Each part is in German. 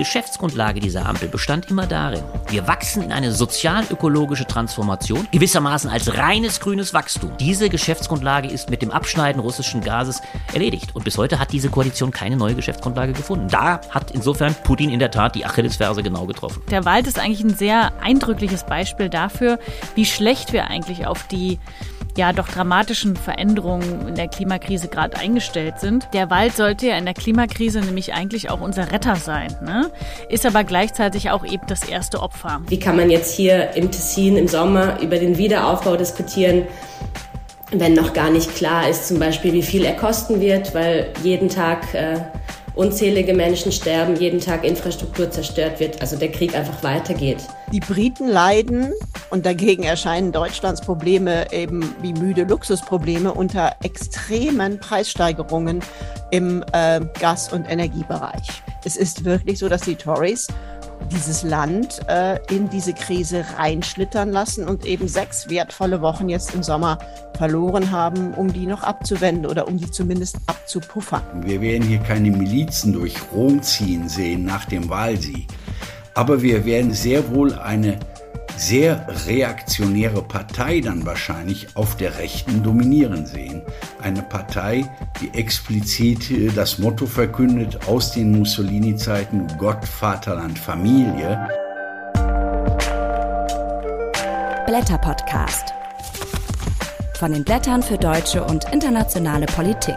Geschäftsgrundlage dieser Ampel bestand immer darin, wir wachsen in eine sozial-ökologische Transformation, gewissermaßen als reines grünes Wachstum. Diese Geschäftsgrundlage ist mit dem Abschneiden russischen Gases erledigt. Und bis heute hat diese Koalition keine neue Geschäftsgrundlage gefunden. Da hat insofern Putin in der Tat die Achillesferse genau getroffen. Der Wald ist eigentlich ein sehr eindrückliches Beispiel dafür, wie schlecht wir eigentlich auf die ja doch dramatischen Veränderungen in der Klimakrise gerade eingestellt sind. Der Wald sollte ja in der Klimakrise nämlich eigentlich auch unser Retter sein, ne? ist aber gleichzeitig auch eben das erste Opfer. Wie kann man jetzt hier im Tessin im Sommer über den Wiederaufbau diskutieren? wenn noch gar nicht klar ist, zum Beispiel, wie viel er kosten wird, weil jeden Tag äh, unzählige Menschen sterben, jeden Tag Infrastruktur zerstört wird, also der Krieg einfach weitergeht. Die Briten leiden und dagegen erscheinen Deutschlands Probleme eben wie müde Luxusprobleme unter extremen Preissteigerungen im äh, Gas- und Energiebereich. Es ist wirklich so, dass die Tories dieses Land äh, in diese Krise reinschlittern lassen und eben sechs wertvolle Wochen jetzt im Sommer verloren haben, um die noch abzuwenden oder um die zumindest abzupuffern. Wir werden hier keine Milizen durch Rom ziehen sehen nach dem Wahlsieg. Aber wir werden sehr wohl eine sehr reaktionäre Partei dann wahrscheinlich auf der Rechten dominieren sehen. Eine Partei, die explizit äh, das Motto verkündet aus den Mussolini-Zeiten Gott, Vaterland, Familie. Blätter-Podcast. Von den Blättern für deutsche und internationale Politik.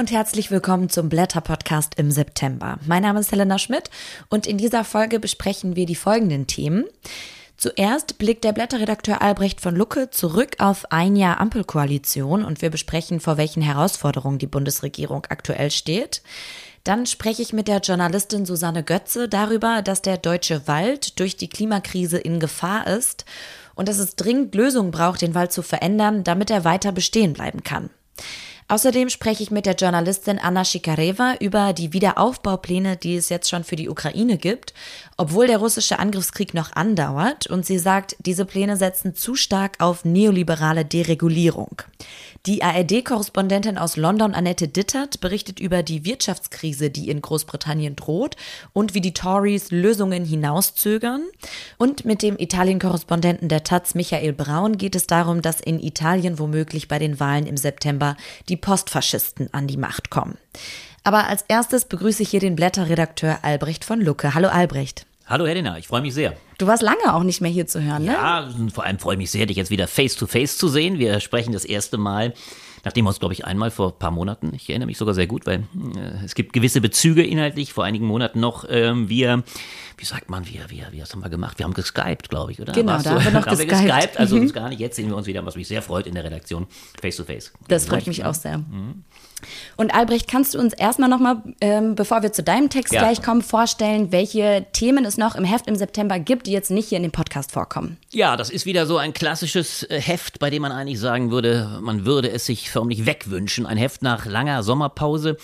Und herzlich willkommen zum Blätter-Podcast im September. Mein Name ist Helena Schmidt und in dieser Folge besprechen wir die folgenden Themen. Zuerst blickt der Blätterredakteur Albrecht von Lucke zurück auf ein Jahr Ampelkoalition und wir besprechen, vor welchen Herausforderungen die Bundesregierung aktuell steht. Dann spreche ich mit der Journalistin Susanne Götze darüber, dass der deutsche Wald durch die Klimakrise in Gefahr ist und dass es dringend Lösungen braucht, den Wald zu verändern, damit er weiter bestehen bleiben kann. Außerdem spreche ich mit der Journalistin Anna Shikareva über die Wiederaufbaupläne, die es jetzt schon für die Ukraine gibt, obwohl der russische Angriffskrieg noch andauert. Und sie sagt, diese Pläne setzen zu stark auf neoliberale Deregulierung. Die ARD-Korrespondentin aus London, Annette Dittert, berichtet über die Wirtschaftskrise, die in Großbritannien droht und wie die Tories Lösungen hinauszögern. Und mit dem Italien-Korrespondenten der Taz, Michael Braun, geht es darum, dass in Italien womöglich bei den Wahlen im September die Postfaschisten an die Macht kommen. Aber als erstes begrüße ich hier den Blätterredakteur Albrecht von Lucke. Hallo Albrecht. Hallo Helena, ich freue mich sehr. Du warst lange auch nicht mehr hier zu hören, ne? Ja, vor allem freue ich mich sehr, dich jetzt wieder face to face zu sehen. Wir sprechen das erste Mal nachdem wir uns, glaube ich, einmal vor ein paar Monaten, ich erinnere mich sogar sehr gut, weil äh, es gibt gewisse Bezüge inhaltlich, vor einigen Monaten noch, ähm, wir, wie sagt man, wir, wir, wir, was haben wir gemacht? Wir haben geskypt, glaube ich, oder? Genau, Warst da haben wir noch geskypt. geskypt. Also mhm. gar nicht, jetzt sehen wir uns wieder, was mich sehr freut in der Redaktion, face to face. Das freut mich auch sehr. Mhm. Und Albrecht, kannst du uns erstmal nochmal, ähm, bevor wir zu deinem Text ja. gleich kommen, vorstellen, welche Themen es noch im Heft im September gibt, die jetzt nicht hier in dem Podcast vorkommen? Ja, das ist wieder so ein klassisches äh, Heft, bei dem man eigentlich sagen würde, man würde es sich förmlich wegwünschen. Ein Heft nach langer Sommerpause.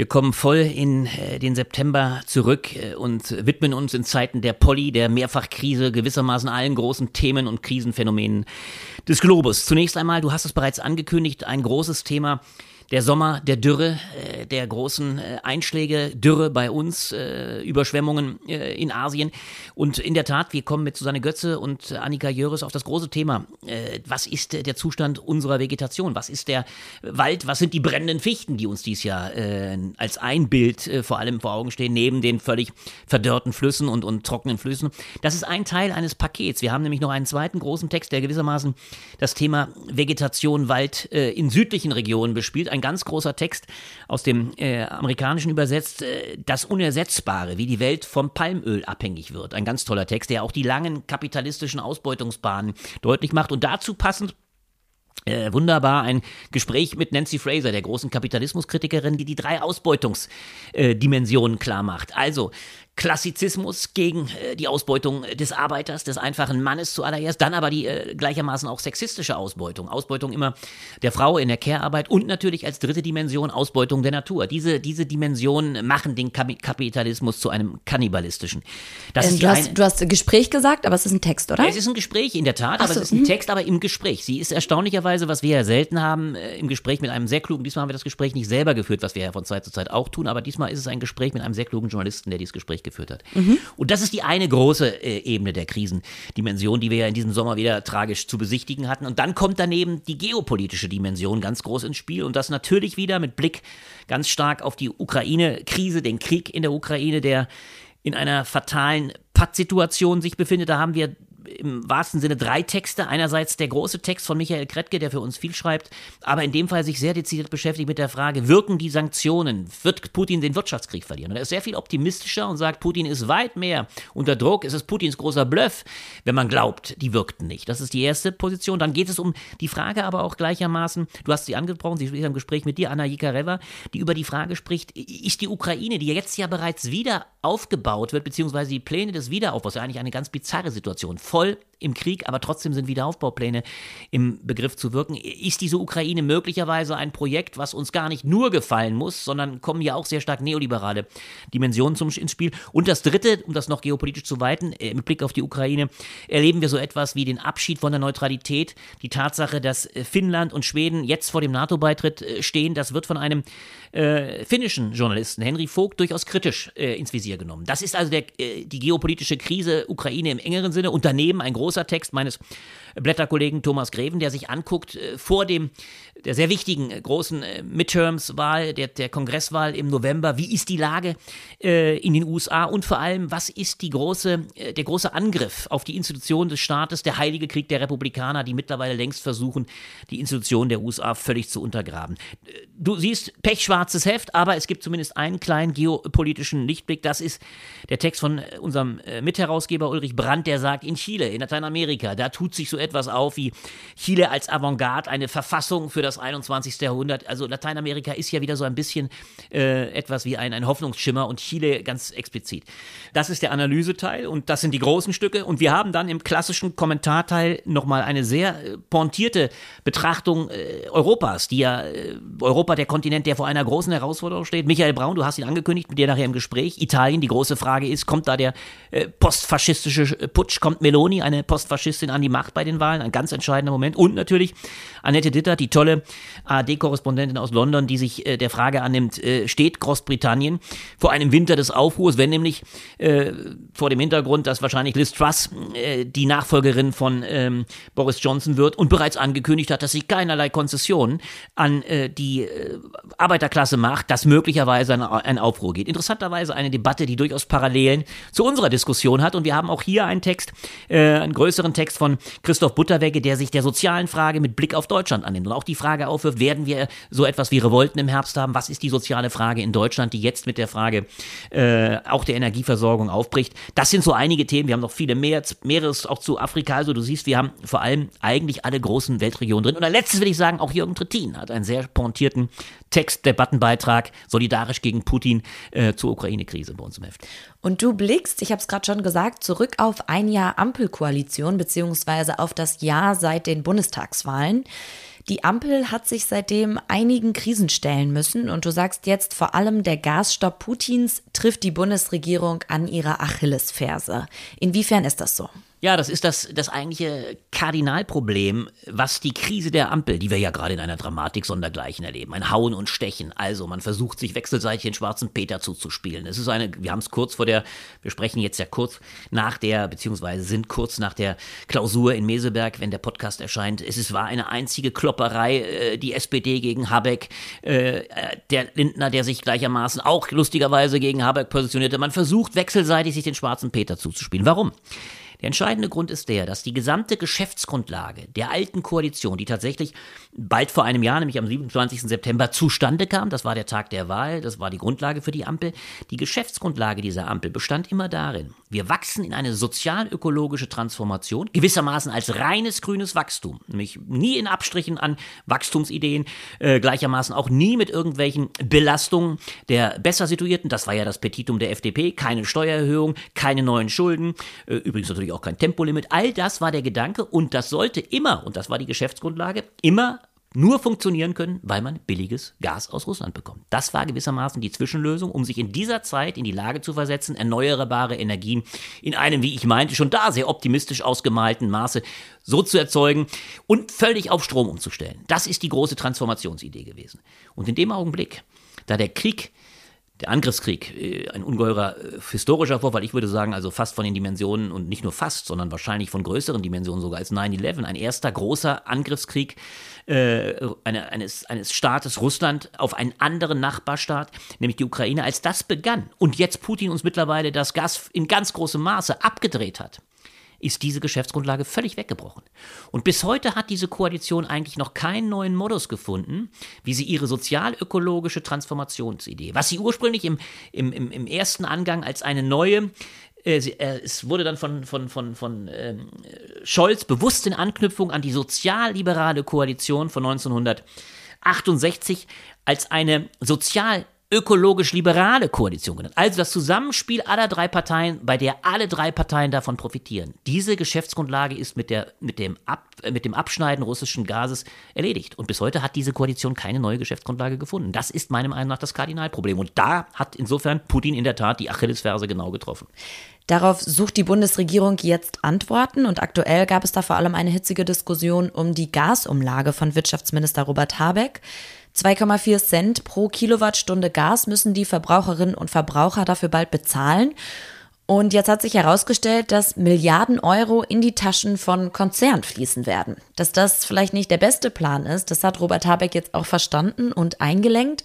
Wir kommen voll in äh, den September zurück äh, und widmen uns in Zeiten der Polly, der Mehrfachkrise, gewissermaßen allen großen Themen und Krisenphänomenen des Globus. Zunächst einmal, du hast es bereits angekündigt, ein großes Thema der Sommer der Dürre, äh, der großen äh, Einschläge, Dürre bei uns, äh, Überschwemmungen in Asien. Und in der Tat, wir kommen mit Susanne Götze und Annika Jöres auf das große Thema. Was ist der Zustand unserer Vegetation? Was ist der Wald? Was sind die brennenden Fichten, die uns dies Jahr als ein Bild vor allem vor Augen stehen, neben den völlig verdörrten Flüssen und, und trockenen Flüssen? Das ist ein Teil eines Pakets. Wir haben nämlich noch einen zweiten großen Text, der gewissermaßen das Thema Vegetation, Wald in südlichen Regionen bespielt. Ein ein ganz großer Text aus dem äh, Amerikanischen übersetzt, äh, das Unersetzbare, wie die Welt vom Palmöl abhängig wird. Ein ganz toller Text, der auch die langen kapitalistischen Ausbeutungsbahnen deutlich macht und dazu passend äh, wunderbar ein Gespräch mit Nancy Fraser, der großen Kapitalismuskritikerin, die die drei Ausbeutungsdimensionen äh, klar macht. Also Klassizismus gegen äh, die Ausbeutung des Arbeiters, des einfachen Mannes zuallererst, dann aber die äh, gleichermaßen auch sexistische Ausbeutung. Ausbeutung immer der Frau in der Care-Arbeit und natürlich als dritte Dimension Ausbeutung der Natur. Diese, diese Dimensionen machen den Kapitalismus zu einem kannibalistischen. Ähm, du, hast, du hast Gespräch gesagt, aber es ist ein Text, oder? Ja, es ist ein Gespräch, in der Tat, Ach aber so, es ist ein mhm. Text, aber im Gespräch. Sie ist erstaunlicherweise, was wir ja selten haben, äh, im Gespräch mit einem sehr klugen, diesmal haben wir das Gespräch nicht selber geführt, was wir ja von Zeit zu Zeit auch tun, aber diesmal ist es ein Gespräch mit einem sehr klugen Journalisten, der dieses Gespräch geführt hat. Und das ist die eine große äh, Ebene der Krisendimension, die wir ja in diesem Sommer wieder tragisch zu besichtigen hatten. Und dann kommt daneben die geopolitische Dimension ganz groß ins Spiel und das natürlich wieder mit Blick ganz stark auf die Ukraine-Krise, den Krieg in der Ukraine, der in einer fatalen Pattsituation sich befindet. Da haben wir im wahrsten Sinne drei Texte. Einerseits der große Text von Michael Kretke, der für uns viel schreibt, aber in dem Fall sich sehr dezidiert beschäftigt mit der Frage, wirken die Sanktionen? Wird Putin den Wirtschaftskrieg verlieren? Und er ist sehr viel optimistischer und sagt, Putin ist weit mehr unter Druck. Es ist Putins großer Bluff, wenn man glaubt, die wirkten nicht. Das ist die erste Position. Dann geht es um die Frage aber auch gleichermaßen, du hast sie angesprochen, sie ist im Gespräch mit dir, Anna Jikareva, die über die Frage spricht, ist die Ukraine, die jetzt ja bereits wieder aufgebaut wird, beziehungsweise die Pläne des Wiederaufbaus, eigentlich eine ganz bizarre Situation, voll im Krieg, aber trotzdem sind Wiederaufbaupläne im Begriff zu wirken. Ist diese Ukraine möglicherweise ein Projekt, was uns gar nicht nur gefallen muss, sondern kommen ja auch sehr stark neoliberale Dimensionen zum, ins Spiel? Und das Dritte, um das noch geopolitisch zu weiten, äh, mit Blick auf die Ukraine, erleben wir so etwas wie den Abschied von der Neutralität, die Tatsache, dass äh, Finnland und Schweden jetzt vor dem NATO-Beitritt äh, stehen, das wird von einem äh, finnischen Journalisten, Henry Vogt, durchaus kritisch äh, ins Visier genommen. Das ist also der, äh, die geopolitische Krise Ukraine im engeren Sinne und daneben ein großer Text meines Blätterkollegen Thomas Greven, der sich anguckt äh, vor dem der sehr wichtigen äh, großen äh, Midterms-Wahl, der, der Kongresswahl im November, wie ist die Lage in den USA und vor allem, was ist die große, der große Angriff auf die Institution des Staates, der Heilige Krieg der Republikaner, die mittlerweile längst versuchen, die Institution der USA völlig zu untergraben. Du siehst pechschwarzes Heft, aber es gibt zumindest einen kleinen geopolitischen Lichtblick. Das ist der Text von unserem Mitherausgeber Ulrich Brandt, der sagt, in Chile, in Lateinamerika, da tut sich so etwas auf wie Chile als Avantgarde, eine Verfassung für das 21. Jahrhundert. Also Lateinamerika ist ja wieder so ein bisschen äh, etwas wie ein, ein Hoffnungsschimmer und Chile ganz explizit. Das ist der Analyseteil und das sind die großen Stücke. Und wir haben dann im klassischen Kommentarteil nochmal eine sehr äh, pointierte Betrachtung äh, Europas, die ja äh, Europa der Kontinent, der vor einer großen Herausforderung steht. Michael Braun, du hast ihn angekündigt, mit dir nachher im Gespräch. Italien, die große Frage ist, kommt da der äh, postfaschistische Putsch, kommt Meloni, eine Postfaschistin, an die Macht bei den Wahlen? Ein ganz entscheidender Moment. Und natürlich Annette Ditter, die tolle ARD-Korrespondentin aus London, die sich äh, der Frage annimmt, äh, steht Großbritannien vor einem Winter des Aufruhrs, wenn nämlich äh, vor dem Hintergrund, dass wahrscheinlich Liz Truss äh, die Nachfolgerin von ähm, Boris Johnson wird und bereits angekündigt hat, dass sie keinerlei Konzessionen an äh, die äh, Arbeiterklasse macht, dass möglicherweise ein, ein Aufruhr geht. Interessanterweise eine Debatte, die durchaus Parallelen zu unserer Diskussion hat und wir haben auch hier einen Text, einen größeren Text von Christoph Butterwegge, der sich der sozialen Frage mit Blick auf Deutschland annimmt und auch die Frage aufwirft, werden wir so etwas wie Revolten im Herbst haben? Was ist die soziale Frage in Deutschland, die jetzt mit der Frage äh, auch der Energieversorgung aufbricht? Das sind so einige Themen. Wir haben noch viele mehr, mehreres auch zu Afrika. Also du siehst, wir haben vor allem eigentlich alle großen Weltregionen drin. Und als letztes will ich sagen, auch Jürgen Trittin hat einen sehr pointierten Text, Debattenbeitrag, solidarisch gegen Putin äh, zur Ukraine-Krise bei uns im Heft. Und du blickst, ich habe es gerade schon gesagt, zurück auf ein Jahr Ampelkoalition beziehungsweise auf das Jahr seit den Bundestagswahlen. Die Ampel hat sich seitdem einigen Krisen stellen müssen und du sagst jetzt vor allem der Gasstopp Putins trifft die Bundesregierung an ihrer Achillesferse. Inwiefern ist das so? Ja, das ist das, das eigentliche Kardinalproblem, was die Krise der Ampel, die wir ja gerade in einer Dramatik sondergleichen erleben, ein Hauen und Stechen. Also man versucht sich wechselseitig den schwarzen Peter zuzuspielen. Es ist eine, wir haben es kurz vor der, wir sprechen jetzt ja kurz nach der, beziehungsweise sind kurz nach der Klausur in Meseberg, wenn der Podcast erscheint. Es ist, war eine einzige Klopperei, äh, die SPD gegen Habeck, äh, der Lindner, der sich gleichermaßen auch lustigerweise gegen Habeck positionierte. Man versucht wechselseitig sich den schwarzen Peter zuzuspielen. Warum? Der entscheidende Grund ist der, dass die gesamte Geschäftsgrundlage der alten Koalition, die tatsächlich bald vor einem Jahr, nämlich am 27. September, zustande kam, das war der Tag der Wahl, das war die Grundlage für die Ampel, die Geschäftsgrundlage dieser Ampel bestand immer darin, wir wachsen in eine sozial-ökologische Transformation, gewissermaßen als reines grünes Wachstum, nämlich nie in Abstrichen an Wachstumsideen, äh, gleichermaßen auch nie mit irgendwelchen Belastungen der besser situierten, das war ja das Petitum der FDP, keine Steuererhöhung, keine neuen Schulden, äh, übrigens natürlich auch kein Tempolimit. All das war der Gedanke und das sollte immer, und das war die Geschäftsgrundlage, immer nur funktionieren können, weil man billiges Gas aus Russland bekommt. Das war gewissermaßen die Zwischenlösung, um sich in dieser Zeit in die Lage zu versetzen, erneuerbare Energien in einem, wie ich meinte, schon da sehr optimistisch ausgemalten Maße so zu erzeugen und völlig auf Strom umzustellen. Das ist die große Transformationsidee gewesen. Und in dem Augenblick, da der Krieg der Angriffskrieg, äh, ein ungeheurer äh, historischer Vorfall, ich würde sagen, also fast von den Dimensionen und nicht nur fast, sondern wahrscheinlich von größeren Dimensionen sogar als 9-11, ein erster großer Angriffskrieg äh, eine, eines, eines Staates Russland auf einen anderen Nachbarstaat, nämlich die Ukraine, als das begann und jetzt Putin uns mittlerweile das Gas in ganz großem Maße abgedreht hat ist diese Geschäftsgrundlage völlig weggebrochen. Und bis heute hat diese Koalition eigentlich noch keinen neuen Modus gefunden, wie sie ihre sozial-ökologische Transformationsidee, was sie ursprünglich im, im, im, ersten Angang als eine neue äh, äh, es wurde dann von, von, von, von ähm, Scholz bewusst in Anknüpfung an die sozialliberale Koalition von 1968 als eine sozial ökologisch-liberale Koalition genannt. Also das Zusammenspiel aller drei Parteien, bei der alle drei Parteien davon profitieren. Diese Geschäftsgrundlage ist mit, der, mit, dem, Ab, äh, mit dem Abschneiden russischen Gases erledigt. Und bis heute hat diese Koalition keine neue Geschäftsgrundlage gefunden. Das ist meinem Meinung nach das Kardinalproblem. Und da hat insofern Putin in der Tat die Achillesferse genau getroffen. Darauf sucht die Bundesregierung jetzt Antworten und aktuell gab es da vor allem eine hitzige Diskussion um die Gasumlage von Wirtschaftsminister Robert Habeck. 2,4 Cent pro Kilowattstunde Gas müssen die Verbraucherinnen und Verbraucher dafür bald bezahlen. Und jetzt hat sich herausgestellt, dass Milliarden Euro in die Taschen von Konzernen fließen werden. Dass das vielleicht nicht der beste Plan ist, das hat Robert Habeck jetzt auch verstanden und eingelenkt.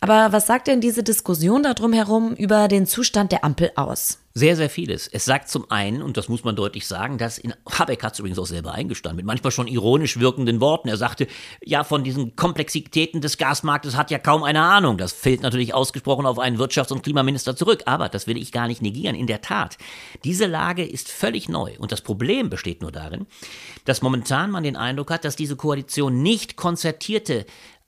Aber was sagt denn diese Diskussion darum herum über den Zustand der Ampel aus? Sehr, sehr vieles. Es sagt zum einen, und das muss man deutlich sagen, dass in Habeck hat es übrigens auch selber eingestanden, mit manchmal schon ironisch wirkenden Worten. Er sagte, ja, von diesen Komplexitäten des Gasmarktes hat ja kaum eine Ahnung. Das fällt natürlich ausgesprochen auf einen Wirtschafts- und Klimaminister zurück. Aber das will ich gar nicht negieren. In der Tat, diese Lage ist völlig neu. Und das Problem besteht nur darin, dass momentan man den Eindruck hat, dass diese Koalition nicht konzertierte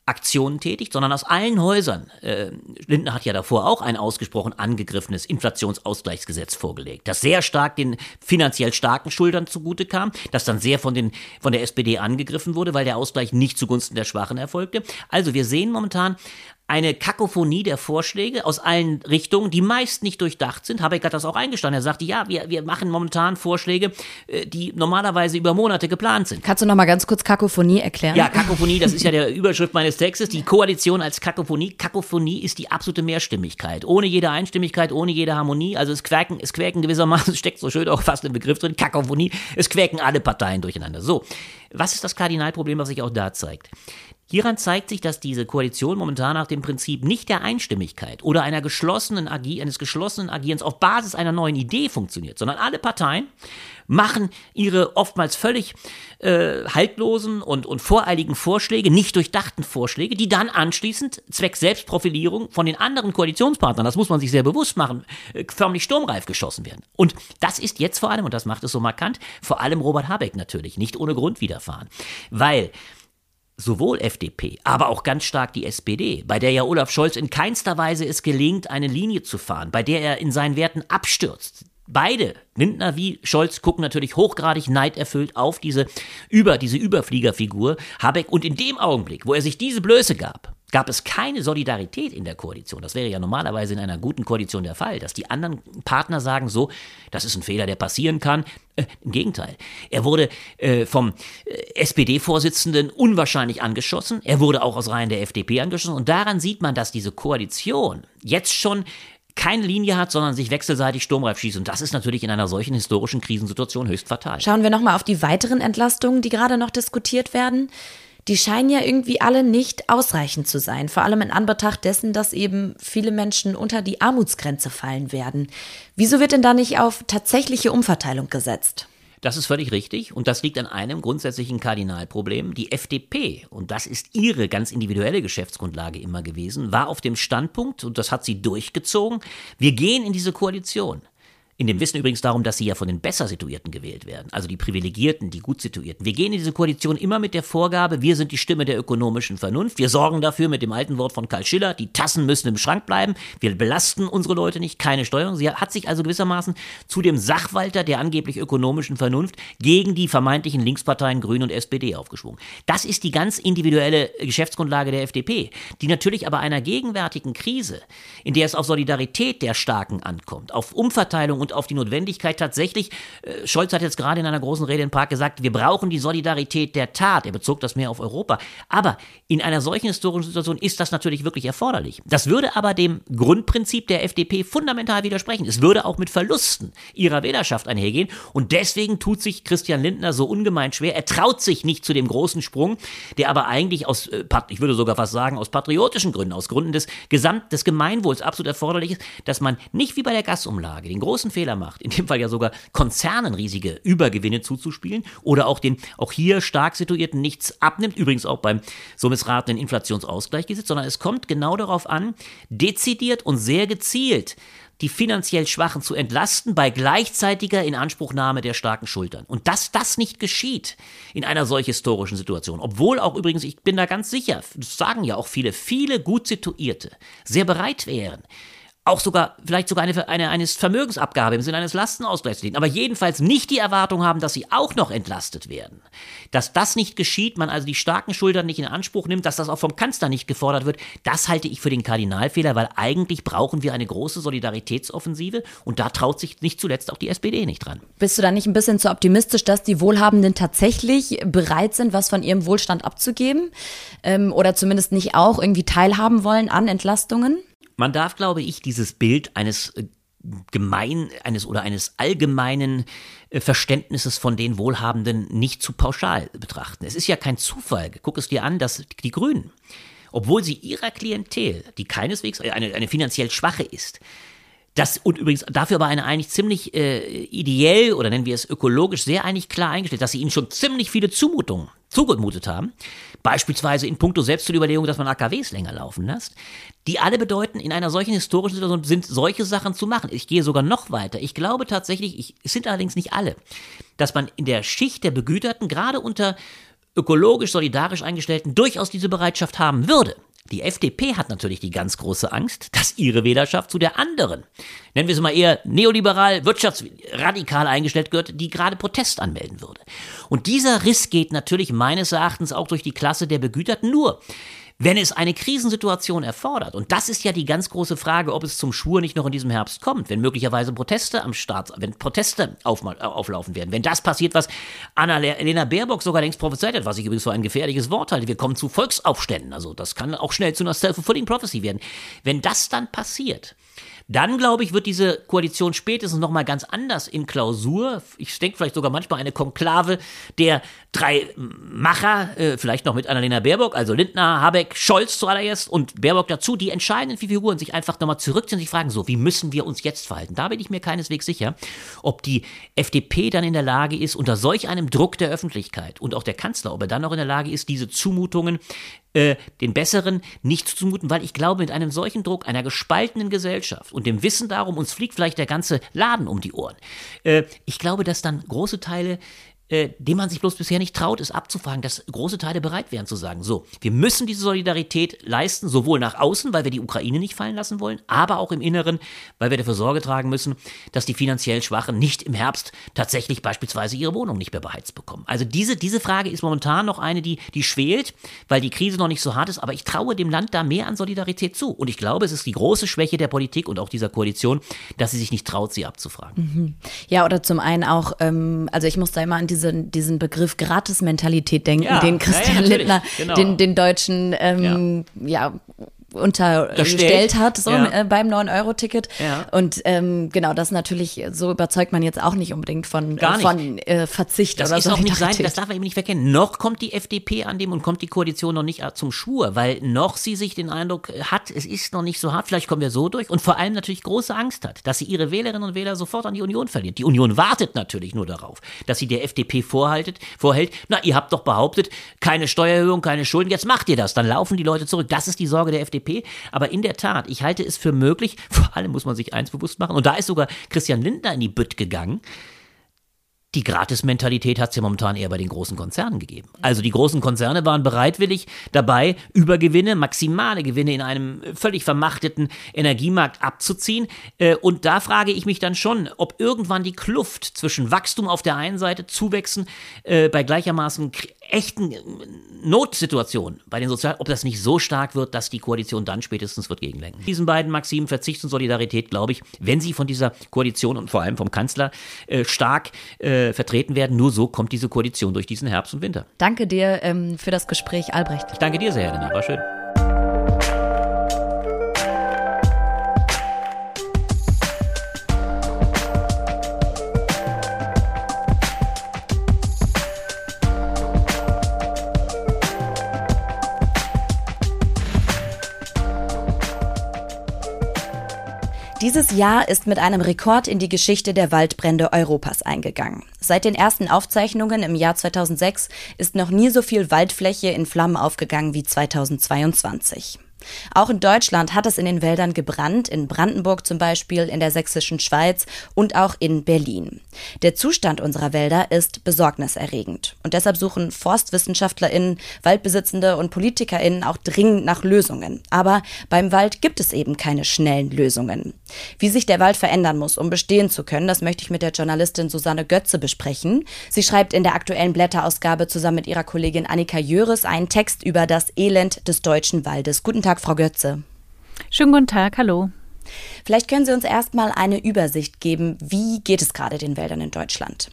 Aktionen tätigt, sondern aus allen Häusern. Äh, Lindner hat ja davor auch ein ausgesprochen angegriffenes Inflationsausgleichsgesetz vorgelegt, das sehr stark den finanziell starken Schuldern zugute kam, das dann sehr von, den, von der SPD angegriffen wurde, weil der Ausgleich nicht zugunsten der Schwachen erfolgte. Also wir sehen momentan eine Kakophonie der Vorschläge aus allen Richtungen, die meist nicht durchdacht sind. Habeck hat das auch eingestanden. Er sagte, ja, wir, wir machen momentan Vorschläge, äh, die normalerweise über Monate geplant sind. Kannst du noch mal ganz kurz Kakophonie erklären? Ja, Kakophonie, das ist ja der Überschrift meines Textes. Die Koalition als Kakophonie. Kakophonie ist die absolute Mehrstimmigkeit. Ohne jede Einstimmigkeit, ohne jede Harmonie. Also es quäken, es quäken gewissermaßen, steckt so schön auch fast im Begriff drin, Kakophonie. Es quäken alle Parteien durcheinander. So. Was ist das Kardinalproblem, was sich auch da zeigt? Hieran zeigt sich, dass diese Koalition momentan nach dem Prinzip nicht der Einstimmigkeit oder einer geschlossenen Agi eines geschlossenen Agierens auf Basis einer neuen Idee funktioniert, sondern alle Parteien machen ihre oftmals völlig äh, haltlosen und, und voreiligen Vorschläge, nicht durchdachten Vorschläge, die dann anschließend zwecks Selbstprofilierung von den anderen Koalitionspartnern, das muss man sich sehr bewusst machen, äh, förmlich sturmreif geschossen werden. Und das ist jetzt vor allem, und das macht es so markant, vor allem Robert Habeck natürlich, nicht ohne Grund widerfahren. Weil sowohl FDP, aber auch ganz stark die SPD, bei der ja Olaf Scholz in keinster Weise es gelingt, eine Linie zu fahren, bei der er in seinen Werten abstürzt. Beide, Lindner wie Scholz, gucken natürlich hochgradig neiderfüllt auf diese über diese Überfliegerfigur Habeck und in dem Augenblick, wo er sich diese Blöße gab, gab es keine Solidarität in der Koalition. Das wäre ja normalerweise in einer guten Koalition der Fall, dass die anderen Partner sagen so, das ist ein Fehler, der passieren kann. Äh, Im Gegenteil. Er wurde äh, vom äh, SPD-Vorsitzenden unwahrscheinlich angeschossen. Er wurde auch aus Reihen der FDP angeschossen. Und daran sieht man, dass diese Koalition jetzt schon keine Linie hat, sondern sich wechselseitig sturmreif schießt. Und das ist natürlich in einer solchen historischen Krisensituation höchst fatal. Schauen wir nochmal auf die weiteren Entlastungen, die gerade noch diskutiert werden. Die scheinen ja irgendwie alle nicht ausreichend zu sein. Vor allem in Anbetracht dessen, dass eben viele Menschen unter die Armutsgrenze fallen werden. Wieso wird denn da nicht auf tatsächliche Umverteilung gesetzt? Das ist völlig richtig und das liegt an einem grundsätzlichen Kardinalproblem. Die FDP, und das ist ihre ganz individuelle Geschäftsgrundlage immer gewesen, war auf dem Standpunkt, und das hat sie durchgezogen, wir gehen in diese Koalition. In dem Wissen übrigens darum, dass sie ja von den besser Situierten gewählt werden, also die Privilegierten, die gut Situierten. Wir gehen in diese Koalition immer mit der Vorgabe, wir sind die Stimme der ökonomischen Vernunft. Wir sorgen dafür mit dem alten Wort von Karl Schiller, die Tassen müssen im Schrank bleiben. Wir belasten unsere Leute nicht, keine Steuerung. Sie hat sich also gewissermaßen zu dem Sachwalter der angeblich ökonomischen Vernunft gegen die vermeintlichen Linksparteien Grüne und SPD aufgeschwungen. Das ist die ganz individuelle Geschäftsgrundlage der FDP, die natürlich aber einer gegenwärtigen Krise, in der es auf Solidarität der Starken ankommt, auf Umverteilung und und auf die Notwendigkeit tatsächlich, äh, Scholz hat jetzt gerade in einer großen Rede in Prag gesagt, wir brauchen die Solidarität der Tat. Er bezog das mehr auf Europa. Aber in einer solchen historischen Situation ist das natürlich wirklich erforderlich. Das würde aber dem Grundprinzip der FDP fundamental widersprechen. Es würde auch mit Verlusten ihrer Wählerschaft einhergehen. Und deswegen tut sich Christian Lindner so ungemein schwer. Er traut sich nicht zu dem großen Sprung, der aber eigentlich aus, äh, ich würde sogar fast sagen, aus patriotischen Gründen, aus Gründen des Gesamt, des Gemeinwohls absolut erforderlich ist, dass man nicht wie bei der Gasumlage den großen Fehler macht, in dem Fall ja sogar Konzernen riesige Übergewinne zuzuspielen oder auch den auch hier stark situierten nichts abnimmt, übrigens auch beim so missratenen Inflationsausgleichgesetz, sondern es kommt genau darauf an, dezidiert und sehr gezielt die finanziell Schwachen zu entlasten bei gleichzeitiger Inanspruchnahme der starken Schultern. Und dass das nicht geschieht in einer solch historischen Situation, obwohl auch übrigens, ich bin da ganz sicher, das sagen ja auch viele, viele gut situierte, sehr bereit wären, auch sogar, vielleicht sogar eine, eine eines Vermögensabgabe im Sinne eines Lastenausgleichs liegen, aber jedenfalls nicht die Erwartung haben, dass sie auch noch entlastet werden. Dass das nicht geschieht, man also die starken Schultern nicht in Anspruch nimmt, dass das auch vom Kanzler nicht gefordert wird, das halte ich für den Kardinalfehler, weil eigentlich brauchen wir eine große Solidaritätsoffensive und da traut sich nicht zuletzt auch die SPD nicht dran. Bist du da nicht ein bisschen zu optimistisch, dass die Wohlhabenden tatsächlich bereit sind, was von ihrem Wohlstand abzugeben? Ähm, oder zumindest nicht auch irgendwie teilhaben wollen an Entlastungen? Man darf, glaube ich, dieses Bild eines äh, gemein eines oder eines allgemeinen äh, Verständnisses von den Wohlhabenden nicht zu pauschal betrachten. Es ist ja kein Zufall. Guck es dir an, dass die Grünen, obwohl sie ihrer Klientel, die keineswegs eine, eine finanziell schwache ist, das, und übrigens dafür aber eine eigentlich ziemlich äh, ideell oder nennen wir es ökologisch sehr eigentlich klar eingestellt, dass sie ihnen schon ziemlich viele Zumutungen zugemutet haben. Beispielsweise in puncto Selbstüberlegung, dass man AKWs länger laufen lässt. Die alle bedeuten, in einer solchen historischen Situation sind solche Sachen zu machen. Ich gehe sogar noch weiter. Ich glaube tatsächlich, ich, es sind allerdings nicht alle, dass man in der Schicht der Begüterten, gerade unter ökologisch solidarisch eingestellten, durchaus diese Bereitschaft haben würde. Die FDP hat natürlich die ganz große Angst, dass ihre Wählerschaft zu der anderen, nennen wir es mal eher neoliberal, wirtschaftsradikal eingestellt gehört, die gerade Protest anmelden würde. Und dieser Riss geht natürlich meines Erachtens auch durch die Klasse der Begüterten nur wenn es eine Krisensituation erfordert, und das ist ja die ganz große Frage, ob es zum Schwur nicht noch in diesem Herbst kommt, wenn möglicherweise Proteste am Start, wenn Proteste auf, auflaufen werden, wenn das passiert, was Anna-Lena Baerbock sogar längst prophezeit hat, was ich übrigens für ein gefährliches Wort halte, wir kommen zu Volksaufständen, also das kann auch schnell zu einer self-fulfilling prophecy werden. Wenn das dann passiert, dann, glaube ich, wird diese Koalition spätestens nochmal ganz anders in Klausur. Ich denke vielleicht sogar manchmal eine Konklave der drei Macher, äh, vielleicht noch mit Annalena Baerbock, also Lindner, Habeck, Scholz zuallererst und Baerbock dazu, die entscheidenden Figuren sich einfach nochmal zurückziehen und sich fragen, so, wie müssen wir uns jetzt verhalten? Da bin ich mir keineswegs sicher, ob die FDP dann in der Lage ist, unter solch einem Druck der Öffentlichkeit und auch der Kanzler, ob er dann noch in der Lage ist, diese Zumutungen äh, den Besseren nicht zuzumuten, weil ich glaube, mit einem solchen Druck einer gespaltenen Gesellschaft und dem Wissen darum, uns fliegt vielleicht der ganze Laden um die Ohren, äh, ich glaube, dass dann große Teile äh, dem man sich bloß bisher nicht traut, ist abzufragen, dass große Teile bereit wären zu sagen, so, wir müssen diese Solidarität leisten, sowohl nach außen, weil wir die Ukraine nicht fallen lassen wollen, aber auch im Inneren, weil wir dafür Sorge tragen müssen, dass die finanziell Schwachen nicht im Herbst tatsächlich beispielsweise ihre Wohnung nicht mehr beheizt bekommen. Also diese, diese Frage ist momentan noch eine, die, die schwelt, weil die Krise noch nicht so hart ist, aber ich traue dem Land da mehr an Solidarität zu. Und ich glaube, es ist die große Schwäche der Politik und auch dieser Koalition, dass sie sich nicht traut, sie abzufragen. Mhm. Ja, oder zum einen auch, ähm, also ich muss da immer an diese diesen, diesen Begriff Gratis-Mentalität denken, ja, den Christian ja, Lindner genau. den, den Deutschen ähm, ja. Unterstellt hat, so Ja. äh, beim 9-Euro-Ticket. Ja. Und ähm, genau, das natürlich, so überzeugt man jetzt auch nicht unbedingt von, Gar äh, nicht. von äh, Verzicht Das oder ist auch nicht sein, das darf man eben nicht verkennen. Noch kommt die FDP an dem und kommt die Koalition noch nicht zum Schwur, weil noch sie sich den Eindruck hat, es ist noch nicht so hart, vielleicht kommen wir so durch und vor allem natürlich große Angst hat, dass sie ihre Wählerinnen und Wähler sofort an die Union verliert. Die Union wartet natürlich nur darauf, dass sie der FDP vorhaltet, vorhält, na, ihr habt doch behauptet, keine Steuererhöhung, keine Schulden, jetzt macht ihr das, dann laufen die Leute zurück. Das ist die Sorge der FDP. Aber in der Tat, ich halte es für möglich, vor allem muss man sich eins bewusst machen, und da ist sogar Christian Lindner in die Bütt gegangen, die Gratis-Mentalität hat es ja momentan eher bei den großen Konzernen gegeben. Also die großen Konzerne waren bereitwillig dabei, Übergewinne, maximale Gewinne in einem völlig vermachteten Energiemarkt abzuziehen. Äh, Und da frage ich mich dann schon, ob irgendwann die Kluft zwischen Wachstum auf der einen Seite, Zuwächsen äh, bei gleichermaßen echten äh, Notsituationen bei den Sozial, ob das nicht so stark wird, dass die Koalition dann spätestens wird gegenlenken. Diesen beiden Maximen Verzicht und Solidarität, glaube ich, wenn sie von dieser Koalition und vor allem vom Kanzler äh, stark äh, vertreten werden, nur so kommt diese Koalition durch diesen Herbst und Winter. Danke dir ähm, für das Gespräch, Albrecht. Ich danke dir sehr, Helena, war schön. Dieses Jahr ist mit einem Rekord in die Geschichte der Waldbrände Europas eingegangen. Seit den ersten Aufzeichnungen im Jahr 2006 ist noch nie so viel Waldfläche in Flammen aufgegangen wie 2022. Auch in Deutschland hat es in den Wäldern gebrannt, in Brandenburg zum Beispiel, in der sächsischen Schweiz und auch in Berlin. Der Zustand unserer Wälder ist besorgniserregend. Und deshalb suchen ForstwissenschaftlerInnen, Waldbesitzende und PolitikerInnen auch dringend nach Lösungen. Aber beim Wald gibt es eben keine schnellen Lösungen. Wie sich der Wald verändern muss, um bestehen zu können, das möchte ich mit der Journalistin Susanne Götze besprechen. Sie schreibt in der aktuellen Blätterausgabe zusammen mit ihrer Kollegin Annika Jöres einen Text über das Elend des deutschen Waldes. Guten Tag, Frau Götze. Schönen guten Tag, hallo. Vielleicht können Sie uns erstmal eine Übersicht geben, wie geht es gerade den Wäldern in Deutschland?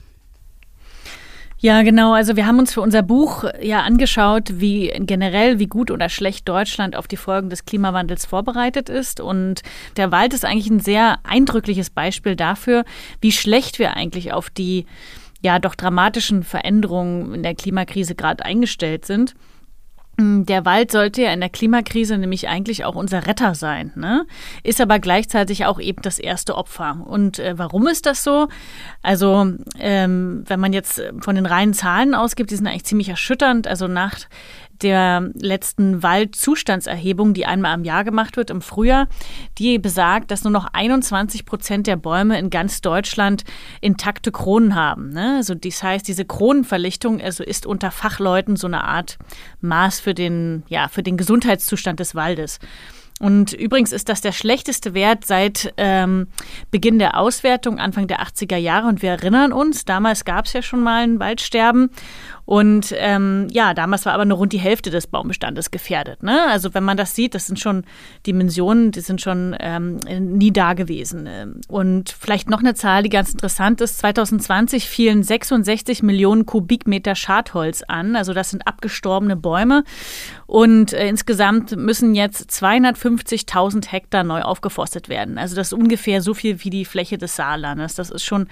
Ja, genau. Also wir haben uns für unser Buch ja angeschaut, wie generell, wie gut oder schlecht Deutschland auf die Folgen des Klimawandels vorbereitet ist. Und der Wald ist eigentlich ein sehr eindrückliches Beispiel dafür, wie schlecht wir eigentlich auf die ja doch dramatischen Veränderungen in der Klimakrise gerade eingestellt sind. Der Wald sollte ja in der Klimakrise nämlich eigentlich auch unser Retter sein, ne? ist aber gleichzeitig auch eben das erste Opfer. Und äh, warum ist das so? Also ähm, wenn man jetzt von den reinen Zahlen ausgibt, die sind eigentlich ziemlich erschütternd. Also nach der letzten Waldzustandserhebung, die einmal am Jahr gemacht wird im Frühjahr, die besagt, dass nur noch 21 Prozent der Bäume in ganz Deutschland intakte Kronen haben. Ne? Also das heißt, diese Kronenverlichtung also ist unter Fachleuten so eine Art Maß für den, ja, für den Gesundheitszustand des Waldes. Und übrigens ist das der schlechteste Wert seit ähm, Beginn der Auswertung, Anfang der 80er Jahre. Und wir erinnern uns, damals gab es ja schon mal ein Waldsterben. Und ähm, ja, damals war aber nur rund die Hälfte des Baumbestandes gefährdet. Ne? Also wenn man das sieht, das sind schon Dimensionen, die sind schon ähm, nie da gewesen. Und vielleicht noch eine Zahl, die ganz interessant ist. 2020 fielen 66 Millionen Kubikmeter Schadholz an. Also das sind abgestorbene Bäume. Und äh, insgesamt müssen jetzt 250.000 Hektar neu aufgeforstet werden. Also das ist ungefähr so viel wie die Fläche des Saarlandes. Das ist schon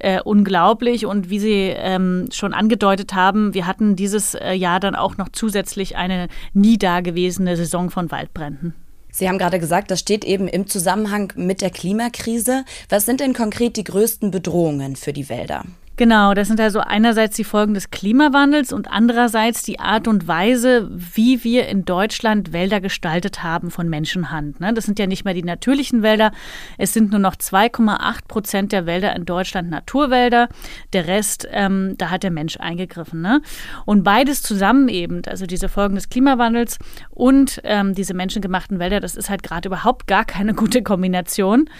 äh, unglaublich. Und wie Sie ähm, schon angedeutet haben, wir hatten dieses äh, Jahr dann auch noch zusätzlich eine nie dagewesene Saison von Waldbränden. Sie haben gerade gesagt, das steht eben im Zusammenhang mit der Klimakrise. Was sind denn konkret die größten Bedrohungen für die Wälder? Genau, das sind also einerseits die Folgen des Klimawandels und andererseits die Art und Weise, wie wir in Deutschland Wälder gestaltet haben von Menschenhand. ne? Das sind ja nicht mehr die natürlichen Wälder. Es sind nur noch 2,8 Prozent der Wälder in Deutschland Naturwälder. Der Rest, ähm, da hat der Mensch eingegriffen. Ne? Und beides zusammen eben, also diese Folgen des Klimawandels und ähm, diese menschengemachten Wälder, das ist halt gerade überhaupt gar keine gute Kombination,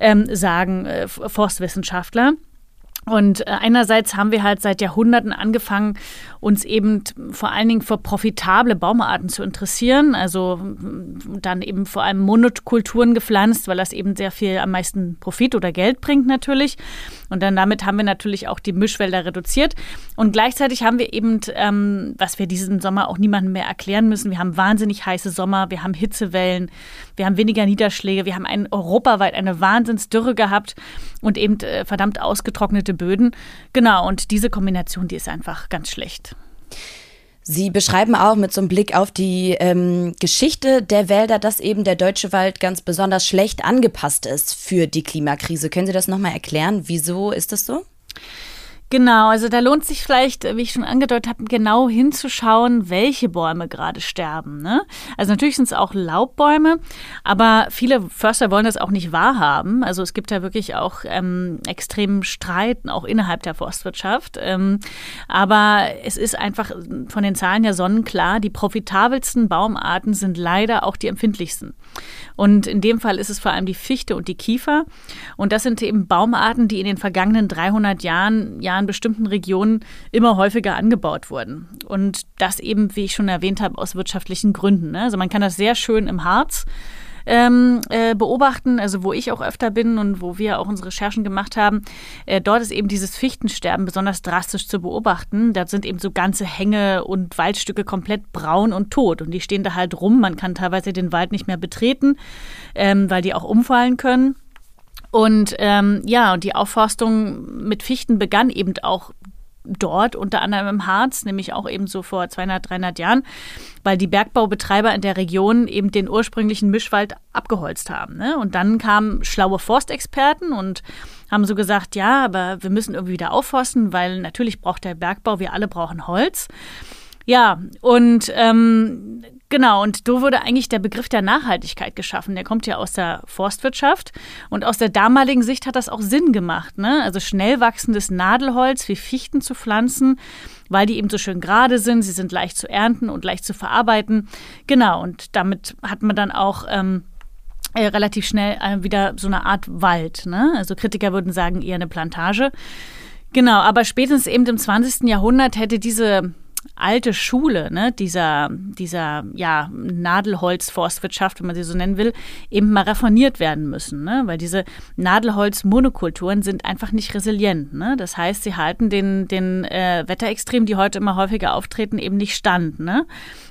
ähm, sagen äh, Forstwissenschaftler. Und äh, einerseits haben wir halt seit Jahrhunderten angefangen, uns eben vor allen Dingen für profitable Baumarten zu interessieren. Also dann eben vor allem Monokulturen gepflanzt, weil das eben sehr viel am meisten Profit oder Geld bringt natürlich. Und dann damit haben wir natürlich auch die Mischwälder reduziert. Und gleichzeitig haben wir eben, ähm, was wir diesen Sommer auch niemandem mehr erklären müssen, wir haben wahnsinnig heiße Sommer, wir haben Hitzewellen, wir haben weniger Niederschläge, wir haben ein, europaweit eine Wahnsinnsdürre gehabt und eben äh, verdammt ausgetrocknete Böden. Genau, und diese Kombination, die ist einfach ganz schlecht. Sie beschreiben auch mit so einem Blick auf die ähm, Geschichte der Wälder, dass eben der deutsche Wald ganz besonders schlecht angepasst ist für die Klimakrise. Können Sie das nochmal erklären? Wieso ist das so? Genau, also da lohnt sich vielleicht, wie ich schon angedeutet habe, genau hinzuschauen, welche Bäume gerade sterben. Ne? Also natürlich sind es auch Laubbäume, aber viele Förster wollen das auch nicht wahrhaben. Also es gibt da wirklich auch ähm, extremen Streit, auch innerhalb der Forstwirtschaft. Ähm, aber es ist einfach von den Zahlen ja sonnenklar, die profitabelsten Baumarten sind leider auch die empfindlichsten. Und in dem Fall ist es vor allem die Fichte und die Kiefer. Und das sind eben Baumarten, die in den vergangenen 300 Jahren ja in bestimmten Regionen immer häufiger angebaut wurden. Und das eben, wie ich schon erwähnt habe, aus wirtschaftlichen Gründen. Ne? Also man kann das sehr schön im Harz ähm, äh, beobachten, also wo ich auch öfter bin und wo wir auch unsere Recherchen gemacht haben, äh, dort ist eben dieses Fichtensterben besonders drastisch zu beobachten. Da sind eben so ganze Hänge und Waldstücke komplett braun und tot und die stehen da halt rum. Man kann teilweise den Wald nicht mehr betreten, ähm, weil die auch umfallen können. Und ähm, ja, und die Aufforstung mit Fichten begann eben auch dort, unter anderem im Harz, nämlich auch eben so vor 200, 300 Jahren, weil die Bergbaubetreiber in der Region eben den ursprünglichen Mischwald abgeholzt haben. Ne? Und dann kamen schlaue Forstexperten und haben so gesagt, ja, aber wir müssen irgendwie wieder aufforsten, weil natürlich braucht der Bergbau, wir alle brauchen Holz. Ja, und ähm, genau, und so wurde eigentlich der Begriff der Nachhaltigkeit geschaffen. Der kommt ja aus der Forstwirtschaft und aus der damaligen Sicht hat das auch Sinn gemacht. Ne? Also schnell wachsendes Nadelholz wie Fichten zu pflanzen, weil die eben so schön gerade sind, sie sind leicht zu ernten und leicht zu verarbeiten. Genau, und damit hat man dann auch ähm, äh, relativ schnell äh, wieder so eine Art Wald. Ne? Also Kritiker würden sagen eher eine Plantage. Genau, aber spätestens eben im 20. Jahrhundert hätte diese alte Schule, ne, dieser, dieser ja, Nadelholzforstwirtschaft, wenn man sie so nennen will, eben mal reformiert werden müssen. Ne? Weil diese Nadelholz-Monokulturen sind einfach nicht resilient. Ne? Das heißt, sie halten den, den äh, Wetterextremen, die heute immer häufiger auftreten, eben nicht stand. Ne?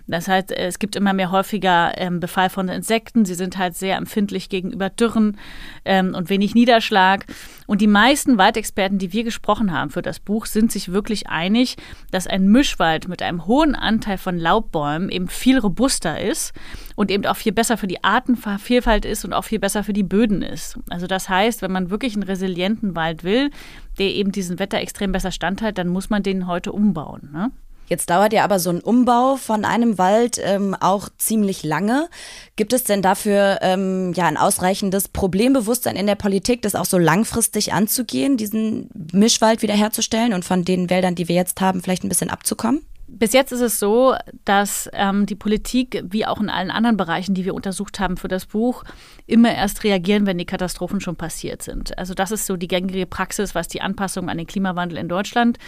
Das heißt, es gibt immer mehr häufiger ähm, Befall von Insekten. Sie sind halt sehr empfindlich gegenüber Dürren ähm, und wenig Niederschlag. Und die meisten Waldexperten, die wir gesprochen haben für das Buch, sind sich wirklich einig, dass ein Mischwald mit einem hohen Anteil von Laubbäumen eben viel robuster ist und eben auch viel besser für die Artenvielfalt ist und auch viel besser für die Böden ist. Also das heißt, wenn man wirklich einen resilienten Wald will, der eben diesen Wetterextrem besser standhält, dann muss man den heute umbauen. Ne? Jetzt dauert ja aber so ein Umbau von einem Wald ähm, auch ziemlich lange. Gibt es denn dafür ähm, ja ein ausreichendes Problembewusstsein in der Politik, das auch so langfristig anzugehen, diesen Mischwald wiederherzustellen und von den Wäldern, die wir jetzt haben, vielleicht ein bisschen abzukommen? Bis jetzt ist es so, dass ähm, die Politik, wie auch in allen anderen Bereichen, die wir untersucht haben für das Buch, immer erst reagieren, wenn die Katastrophen schon passiert sind. Also das ist so die gängige Praxis, was die Anpassung an den Klimawandel in Deutschland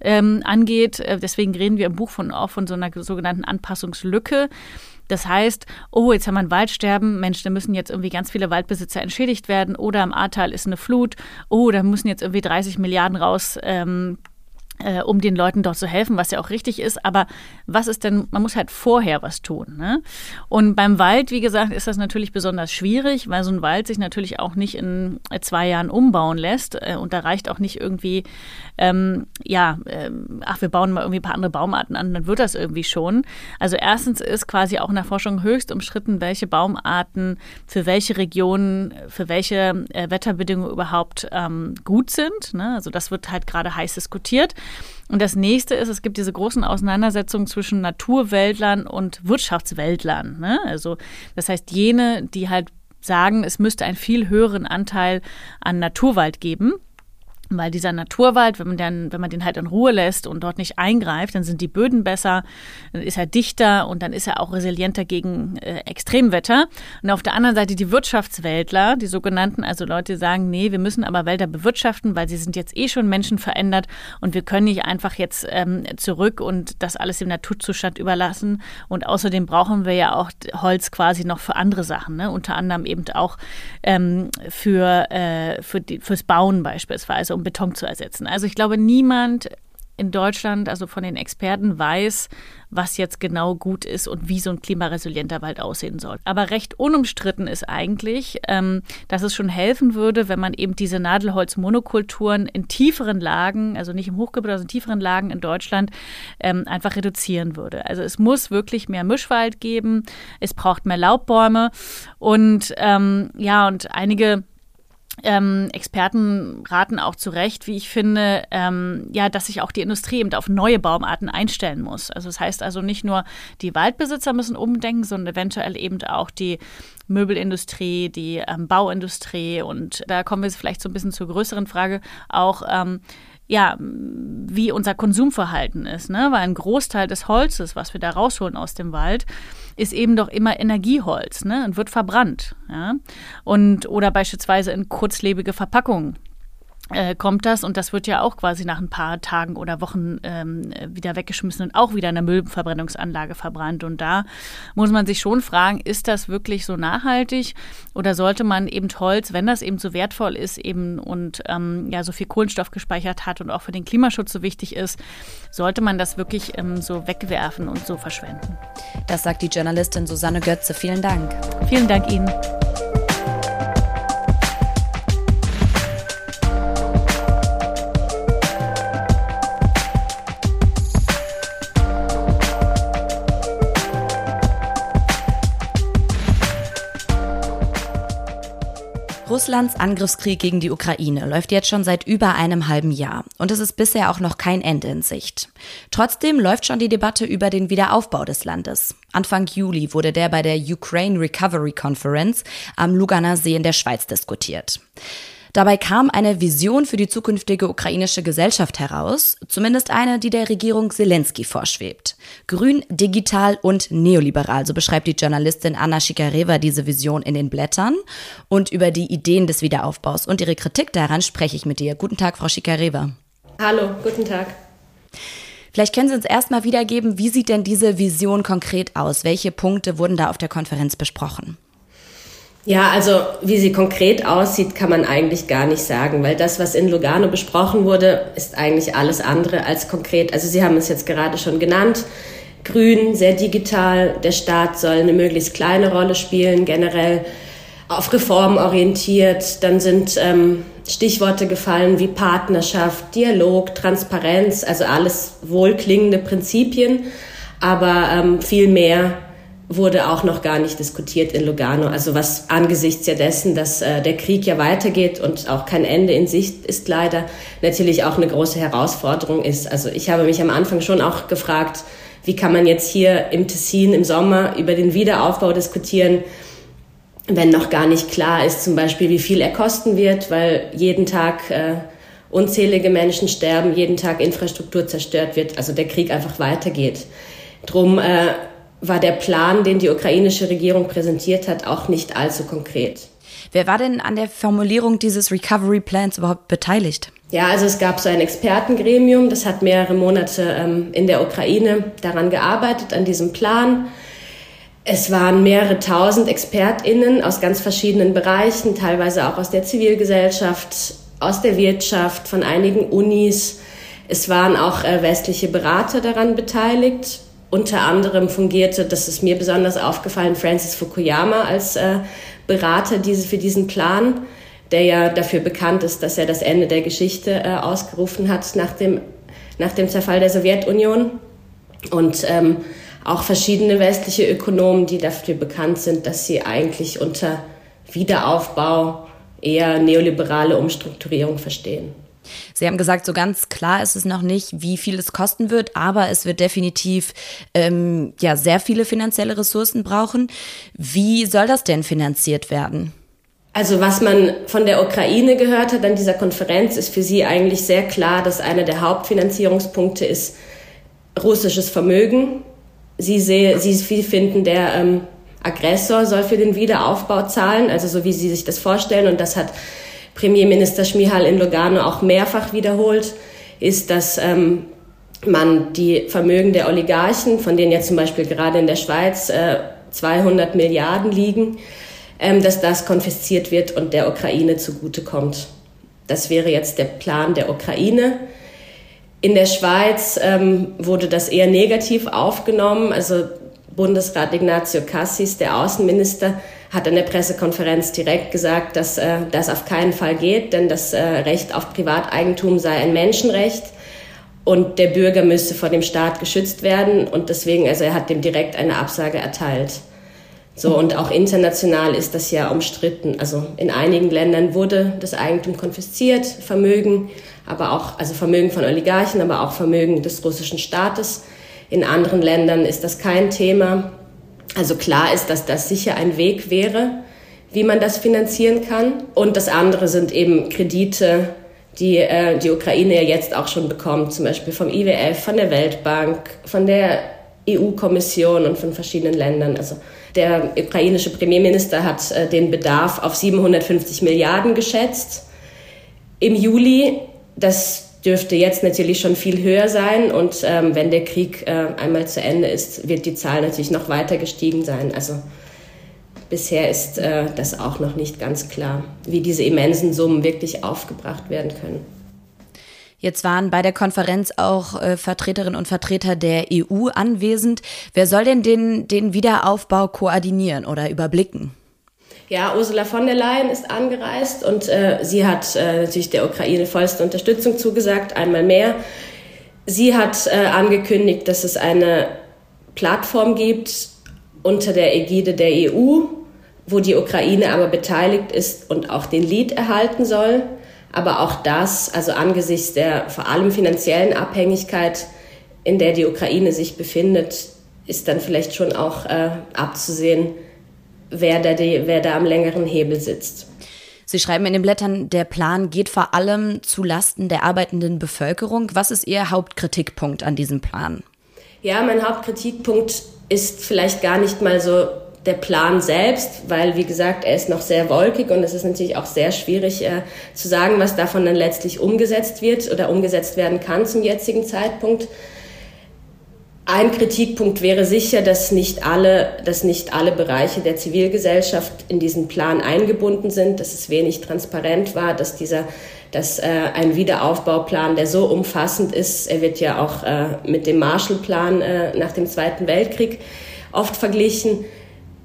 ähm, angeht. Äh, deswegen reden wir im Buch von, auch von so einer sogenannten Anpassungslücke. Das heißt, oh, jetzt haben wir ein Waldsterben, Mensch, da müssen jetzt irgendwie ganz viele Waldbesitzer entschädigt werden oder im Ahrtal ist eine Flut, oh, da müssen jetzt irgendwie 30 Milliarden raus. Ähm, äh, um den Leuten dort zu helfen, was ja auch richtig ist. Aber was ist denn, man muss halt vorher was tun. Ne? Und beim Wald, wie gesagt, ist das natürlich besonders schwierig, weil so ein Wald sich natürlich auch nicht in äh, zwei Jahren umbauen lässt. Äh, und da reicht auch nicht irgendwie, ähm, ja, äh, ach, wir bauen mal irgendwie ein paar andere Baumarten an, dann wird das irgendwie schon. Also erstens ist quasi auch in der Forschung höchst umstritten, welche Baumarten für welche Regionen, für welche äh, Wetterbedingungen überhaupt ähm, gut sind. Ne? Also das wird halt gerade heiß diskutiert. Und das nächste ist, es gibt diese großen Auseinandersetzungen zwischen Naturwäldlern und Wirtschaftswäldlern. Ne? Also das heißt, jene, die halt sagen, es müsste einen viel höheren Anteil an Naturwald geben Weil dieser Naturwald, wenn man, dann, wenn man den halt in Ruhe lässt und dort nicht eingreift, dann sind die Böden besser, dann ist er dichter und dann ist er auch resilienter gegen äh, Extremwetter. Und auf der anderen Seite die Wirtschaftswäldler, die sogenannten, also Leute sagen, nee, wir müssen aber Wälder bewirtschaften, weil sie sind jetzt eh schon menschenverändert und wir können nicht einfach jetzt ähm, zurück und das alles dem Naturzustand überlassen. Und außerdem brauchen wir ja auch Holz quasi noch für andere Sachen, ne? unter anderem eben auch ähm, für, äh, für die, fürs Bauen beispielsweise um Beton zu ersetzen. Also ich glaube, niemand in Deutschland, also von den Experten, weiß, was jetzt genau gut ist und wie so ein klimaresilienter Wald aussehen soll. Aber recht unumstritten ist eigentlich, ähm, dass es schon helfen würde, wenn man eben diese Nadelholzmonokulturen in tieferen Lagen, also nicht im Hochgebirge, sondern in tieferen Lagen in Deutschland, ähm, einfach reduzieren würde. Also es muss wirklich mehr Mischwald geben, es braucht mehr Laubbäume und ähm, ja, und einige ähm, Experten raten auch zu Recht, wie ich finde, ähm, ja, dass sich auch die Industrie eben auf neue Baumarten einstellen muss. Also das heißt also nicht nur die Waldbesitzer müssen umdenken, sondern eventuell eben auch die Möbelindustrie, die ähm, Bauindustrie und da kommen wir vielleicht so ein bisschen zur größeren Frage auch. Ja, wie unser Konsumverhalten ist, ne? Weil ein Großteil des Holzes, was wir da rausholen aus dem Wald, ist eben doch immer Energieholz, ne? Und wird verbrannt, ja? Und oder beispielsweise in kurzlebige Verpackungen äh, kommt das und das wird ja auch quasi nach ein paar Tagen oder Wochen ähm, wieder weggeschmissen und auch wieder in der Müllverbrennungsanlage verbrannt. Und da muss man sich schon fragen, ist das wirklich so nachhaltig oder sollte man eben Holz, wenn das eben so wertvoll ist eben und ähm, ja so viel Kohlenstoff gespeichert hat und auch für den Klimaschutz so wichtig ist, sollte man das wirklich ähm, so wegwerfen und so verschwenden. Das sagt die Journalistin Susanne Götze. Vielen Dank. Vielen Dank Ihnen. Russlands Angriffskrieg gegen die Ukraine läuft jetzt schon seit über einem halben Jahr und es ist bisher auch noch kein Ende in Sicht. Trotzdem läuft schon die Debatte über den Wiederaufbau des Landes. Anfang Juli wurde der bei der Ukraine Recovery Conference am Luganer See in der Schweiz diskutiert. Dabei kam eine Vision für die zukünftige ukrainische Gesellschaft heraus, zumindest eine, die der Regierung Zelensky vorschwebt. Grün, digital und neoliberal, so beschreibt die Journalistin Anna Shikareva diese Vision in den Blättern. Und über die Ideen des Wiederaufbaus und ihre Kritik daran spreche ich mit ihr. Guten Tag, Frau Shikareva. Hallo, guten Tag. Vielleicht können Sie uns erstmal wiedergeben, wie sieht denn diese Vision konkret aus? Welche Punkte wurden da auf der Konferenz besprochen? Ja, also wie sie konkret aussieht, kann man eigentlich gar nicht sagen, weil das, was in Lugano besprochen wurde, ist eigentlich alles andere als konkret. Also Sie haben es jetzt gerade schon genannt. Grün, sehr digital. Der Staat soll eine möglichst kleine Rolle spielen, generell auf Reformen orientiert. Dann sind ähm, Stichworte gefallen wie Partnerschaft, Dialog, Transparenz, also alles wohlklingende Prinzipien, aber ähm, viel mehr wurde auch noch gar nicht diskutiert in Lugano. Also was angesichts ja dessen, dass äh, der Krieg ja weitergeht und auch kein Ende in Sicht ist leider, natürlich auch eine große Herausforderung ist. Also ich habe mich am Anfang schon auch gefragt, wie kann man jetzt hier im Tessin im Sommer über den Wiederaufbau diskutieren, wenn noch gar nicht klar ist, zum Beispiel, wie viel er kosten wird, weil jeden Tag äh, unzählige Menschen sterben, jeden Tag Infrastruktur zerstört wird, also der Krieg einfach weitergeht. Drum äh, war der Plan, den die ukrainische Regierung präsentiert hat, auch nicht allzu konkret. Wer war denn an der Formulierung dieses Recovery Plans überhaupt beteiligt? Ja, also es gab so ein Expertengremium, das hat mehrere Monate ähm, in der Ukraine daran gearbeitet, an diesem Plan. Es waren mehrere tausend ExpertInnen aus ganz verschiedenen Bereichen, teilweise auch aus der Zivilgesellschaft, aus der Wirtschaft, von einigen Unis. Es waren auch äh, westliche Berater daran beteiligt. Unter anderem fungierte, das ist mir besonders aufgefallen, Francis Fukuyama als äh, Berater diese, für diesen Plan, der ja dafür bekannt ist, dass er das Ende der Geschichte äh, ausgerufen hat nach dem, nach dem Zerfall der Sowjetunion. Und ähm, auch verschiedene westliche Ökonomen, die dafür bekannt sind, dass sie eigentlich unter Wiederaufbau eher neoliberale Umstrukturierung verstehen. Sie haben gesagt, so ganz klar ist es noch nicht, wie viel es kosten wird, aber es wird definitiv ähm, ja sehr viele finanzielle Ressourcen brauchen. Wie soll das denn finanziert werden? Also was man von der Ukraine gehört hat an dieser Konferenz, ist für sie eigentlich sehr klar, dass einer der Hauptfinanzierungspunkte ist russisches Vermögen. Sie, sehe, sie finden, der ähm, Aggressor soll für den Wiederaufbau zahlen, also so wie sie sich das vorstellen. Und das hat Premierminister Schmihal in Lugano auch mehrfach wiederholt, ist, dass ähm, man die Vermögen der Oligarchen, von denen jetzt zum Beispiel gerade in der Schweiz äh, 200 Milliarden liegen, ähm, dass das konfisziert wird und der Ukraine zugutekommt. Das wäre jetzt der Plan der Ukraine. In der Schweiz ähm, wurde das eher negativ aufgenommen. Also Bundesrat Ignazio Cassis, der Außenminister, hat in der Pressekonferenz direkt gesagt, dass äh, das auf keinen Fall geht, denn das äh, Recht auf Privateigentum sei ein Menschenrecht und der Bürger müsse vor dem Staat geschützt werden und deswegen, also er hat dem direkt eine Absage erteilt. So, und auch international ist das ja umstritten. Also in einigen Ländern wurde das Eigentum konfisziert, Vermögen, aber auch, also Vermögen von Oligarchen, aber auch Vermögen des russischen Staates. In anderen Ländern ist das kein Thema. Also klar ist, dass das sicher ein Weg wäre, wie man das finanzieren kann. Und das andere sind eben Kredite, die äh, die Ukraine ja jetzt auch schon bekommt, zum Beispiel vom IWF, von der Weltbank, von der EU-Kommission und von verschiedenen Ländern. Also der ukrainische Premierminister hat äh, den Bedarf auf 750 Milliarden geschätzt im Juli. Das dürfte jetzt natürlich schon viel höher sein. Und ähm, wenn der Krieg äh, einmal zu Ende ist, wird die Zahl natürlich noch weiter gestiegen sein. Also bisher ist äh, das auch noch nicht ganz klar, wie diese immensen Summen wirklich aufgebracht werden können. Jetzt waren bei der Konferenz auch äh, Vertreterinnen und Vertreter der EU anwesend. Wer soll denn den, den Wiederaufbau koordinieren oder überblicken? Ja, Ursula von der Leyen ist angereist und äh, sie hat äh, natürlich der Ukraine vollste Unterstützung zugesagt, einmal mehr. Sie hat äh, angekündigt, dass es eine Plattform gibt unter der Ägide der EU, wo die Ukraine aber beteiligt ist und auch den Lied erhalten soll. Aber auch das, also angesichts der vor allem finanziellen Abhängigkeit, in der die Ukraine sich befindet, ist dann vielleicht schon auch äh, abzusehen, wer da, die, wer da am längeren Hebel sitzt. Sie schreiben in den Blättern, der Plan geht vor allem zu Lasten der arbeitenden Bevölkerung. Was ist Ihr Hauptkritikpunkt an diesem Plan? Ja, mein Hauptkritikpunkt ist vielleicht gar nicht mal so der Plan selbst, weil, wie gesagt, er ist noch sehr wolkig und es ist natürlich auch sehr schwierig äh, zu sagen, was davon dann letztlich umgesetzt wird oder umgesetzt werden kann zum jetzigen Zeitpunkt. Ein Kritikpunkt wäre sicher, dass nicht alle, dass nicht alle Bereiche der Zivilgesellschaft in diesen Plan eingebunden sind, dass es wenig transparent war, dass dieser, dass äh, ein Wiederaufbauplan, der so umfassend ist, er wird ja auch äh, mit dem Marshallplan äh, nach dem Zweiten Weltkrieg oft verglichen,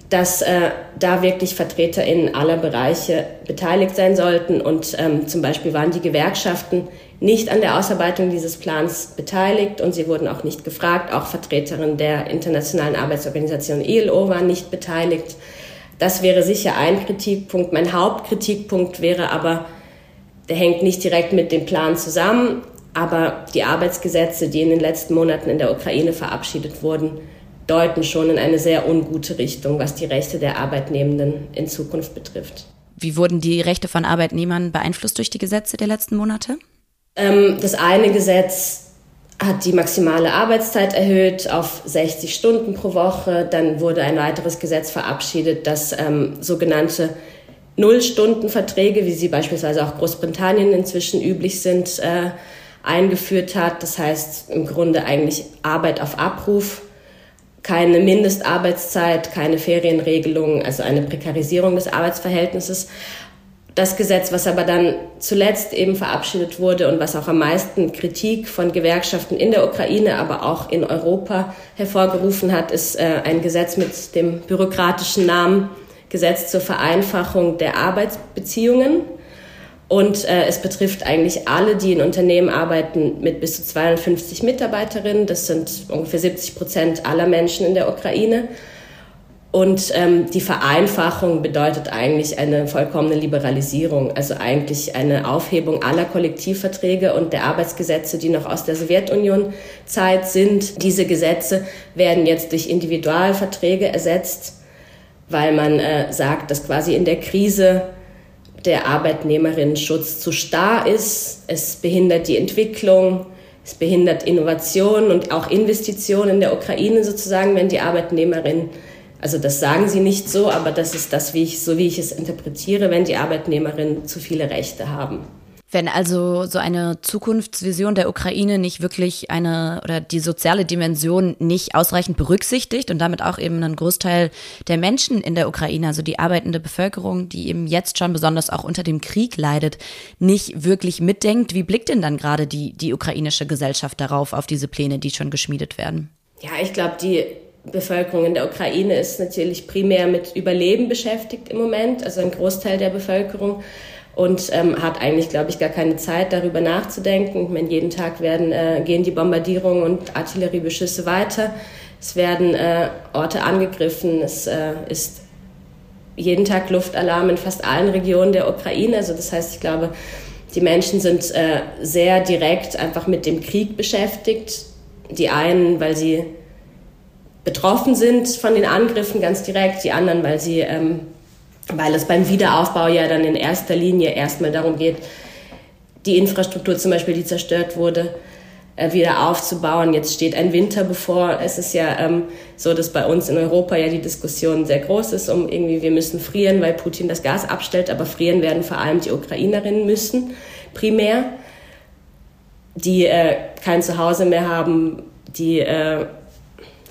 dass äh, da wirklich Vertreter in aller Bereiche beteiligt sein sollten. Und ähm, zum Beispiel waren die Gewerkschaften nicht an der Ausarbeitung dieses Plans beteiligt und sie wurden auch nicht gefragt. Auch Vertreterinnen der Internationalen Arbeitsorganisation ILO waren nicht beteiligt. Das wäre sicher ein Kritikpunkt. Mein Hauptkritikpunkt wäre aber, der hängt nicht direkt mit dem Plan zusammen, aber die Arbeitsgesetze, die in den letzten Monaten in der Ukraine verabschiedet wurden, deuten schon in eine sehr ungute Richtung, was die Rechte der Arbeitnehmenden in Zukunft betrifft. Wie wurden die Rechte von Arbeitnehmern beeinflusst durch die Gesetze der letzten Monate? Ähm, das eine Gesetz hat die maximale Arbeitszeit erhöht auf 60 Stunden pro Woche. Dann wurde ein weiteres Gesetz verabschiedet, das ähm, sogenannte Nullstundenverträge, wie sie beispielsweise auch Großbritannien inzwischen üblich sind, äh, eingeführt hat. Das heißt im Grunde eigentlich Arbeit auf Abruf keine Mindestarbeitszeit, keine Ferienregelung, also eine Prekarisierung des Arbeitsverhältnisses. Das Gesetz, was aber dann zuletzt eben verabschiedet wurde und was auch am meisten Kritik von Gewerkschaften in der Ukraine, aber auch in Europa hervorgerufen hat, ist äh, ein Gesetz mit dem bürokratischen Namen Gesetz zur Vereinfachung der Arbeitsbeziehungen. Und äh, es betrifft eigentlich alle, die in Unternehmen arbeiten mit bis zu 250 Mitarbeiterinnen. Das sind ungefähr 70 Prozent aller Menschen in der Ukraine. Und ähm, die Vereinfachung bedeutet eigentlich eine vollkommene Liberalisierung, also eigentlich eine Aufhebung aller Kollektivverträge und der Arbeitsgesetze, die noch aus der Sowjetunion-Zeit sind. Diese Gesetze werden jetzt durch Individualverträge ersetzt, weil man äh, sagt, dass quasi in der Krise der Arbeitnehmerinnenschutz zu starr ist. Es behindert die Entwicklung, es behindert Innovation und auch Investitionen in der Ukraine sozusagen, wenn die Arbeitnehmerinnen, also das sagen sie nicht so, aber das ist das, wie ich, so wie ich es interpretiere, wenn die Arbeitnehmerinnen zu viele Rechte haben. Wenn also so eine Zukunftsvision der Ukraine nicht wirklich eine oder die soziale Dimension nicht ausreichend berücksichtigt und damit auch eben einen Großteil der Menschen in der Ukraine, also die arbeitende Bevölkerung, die eben jetzt schon besonders auch unter dem Krieg leidet, nicht wirklich mitdenkt, wie blickt denn dann gerade die, die ukrainische Gesellschaft darauf, auf diese Pläne, die schon geschmiedet werden? Ja, ich glaube, die Bevölkerung in der Ukraine ist natürlich primär mit Überleben beschäftigt im Moment, also ein Großteil der Bevölkerung und ähm, hat eigentlich, glaube ich, gar keine Zeit, darüber nachzudenken. Ich meine, jeden Tag werden, äh, gehen die Bombardierungen und Artilleriebeschüsse weiter. Es werden äh, Orte angegriffen. Es äh, ist jeden Tag Luftalarm in fast allen Regionen der Ukraine. Also das heißt, ich glaube, die Menschen sind äh, sehr direkt einfach mit dem Krieg beschäftigt. Die einen, weil sie betroffen sind von den Angriffen ganz direkt, die anderen, weil sie ähm, weil es beim Wiederaufbau ja dann in erster Linie erstmal darum geht, die Infrastruktur zum Beispiel, die zerstört wurde, äh, wieder aufzubauen. Jetzt steht ein Winter bevor. Es ist ja ähm, so, dass bei uns in Europa ja die Diskussion sehr groß ist, um irgendwie, wir müssen frieren, weil Putin das Gas abstellt, aber frieren werden vor allem die Ukrainerinnen müssen, primär, die äh, kein Zuhause mehr haben, die, äh,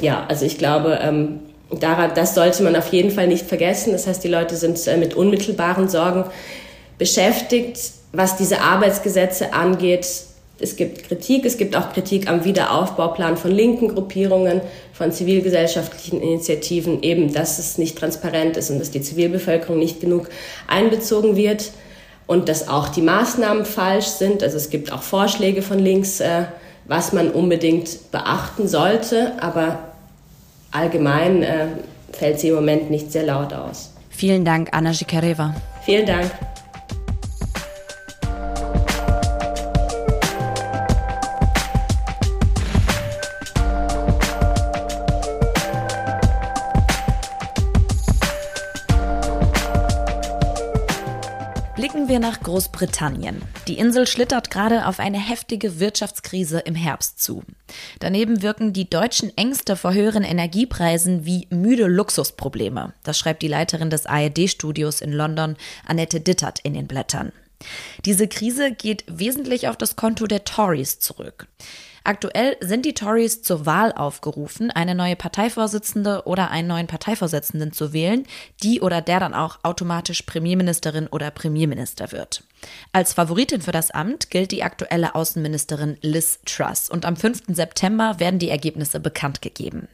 ja, also ich glaube, ähm, daran, das sollte man auf jeden Fall nicht vergessen. Das heißt, die Leute sind äh, mit unmittelbaren Sorgen beschäftigt. Was diese Arbeitsgesetze angeht, es gibt Kritik, es gibt auch Kritik am Wiederaufbauplan von linken Gruppierungen, von zivilgesellschaftlichen Initiativen, eben, dass es nicht transparent ist und dass die Zivilbevölkerung nicht genug einbezogen wird und dass auch die Maßnahmen falsch sind. Also es gibt auch Vorschläge von links, äh, was man unbedingt beachten sollte, aber allgemein äh, fällt sie im Moment nicht sehr laut aus. Vielen Dank, Anna Jikareva. Vielen Dank. Wir nach Großbritannien. Die Insel schlittert gerade auf eine heftige Wirtschaftskrise im Herbst zu. Daneben wirken die deutschen Ängste vor höheren Energiepreisen wie müde Luxusprobleme. Das schreibt die Leiterin des ARD-Studios in London, Annette Dittert, in den Blättern. Diese Krise geht wesentlich auf das Konto der Tories zurück. Aktuell sind die Tories zur Wahl aufgerufen, eine neue Parteivorsitzende oder einen neuen Parteivorsitzenden zu wählen, die oder der dann auch automatisch Premierministerin oder Premierminister wird. Als Favoritin für das Amt gilt die aktuelle Außenministerin Liz Truss und am 5. September werden die Ergebnisse bekannt gegeben.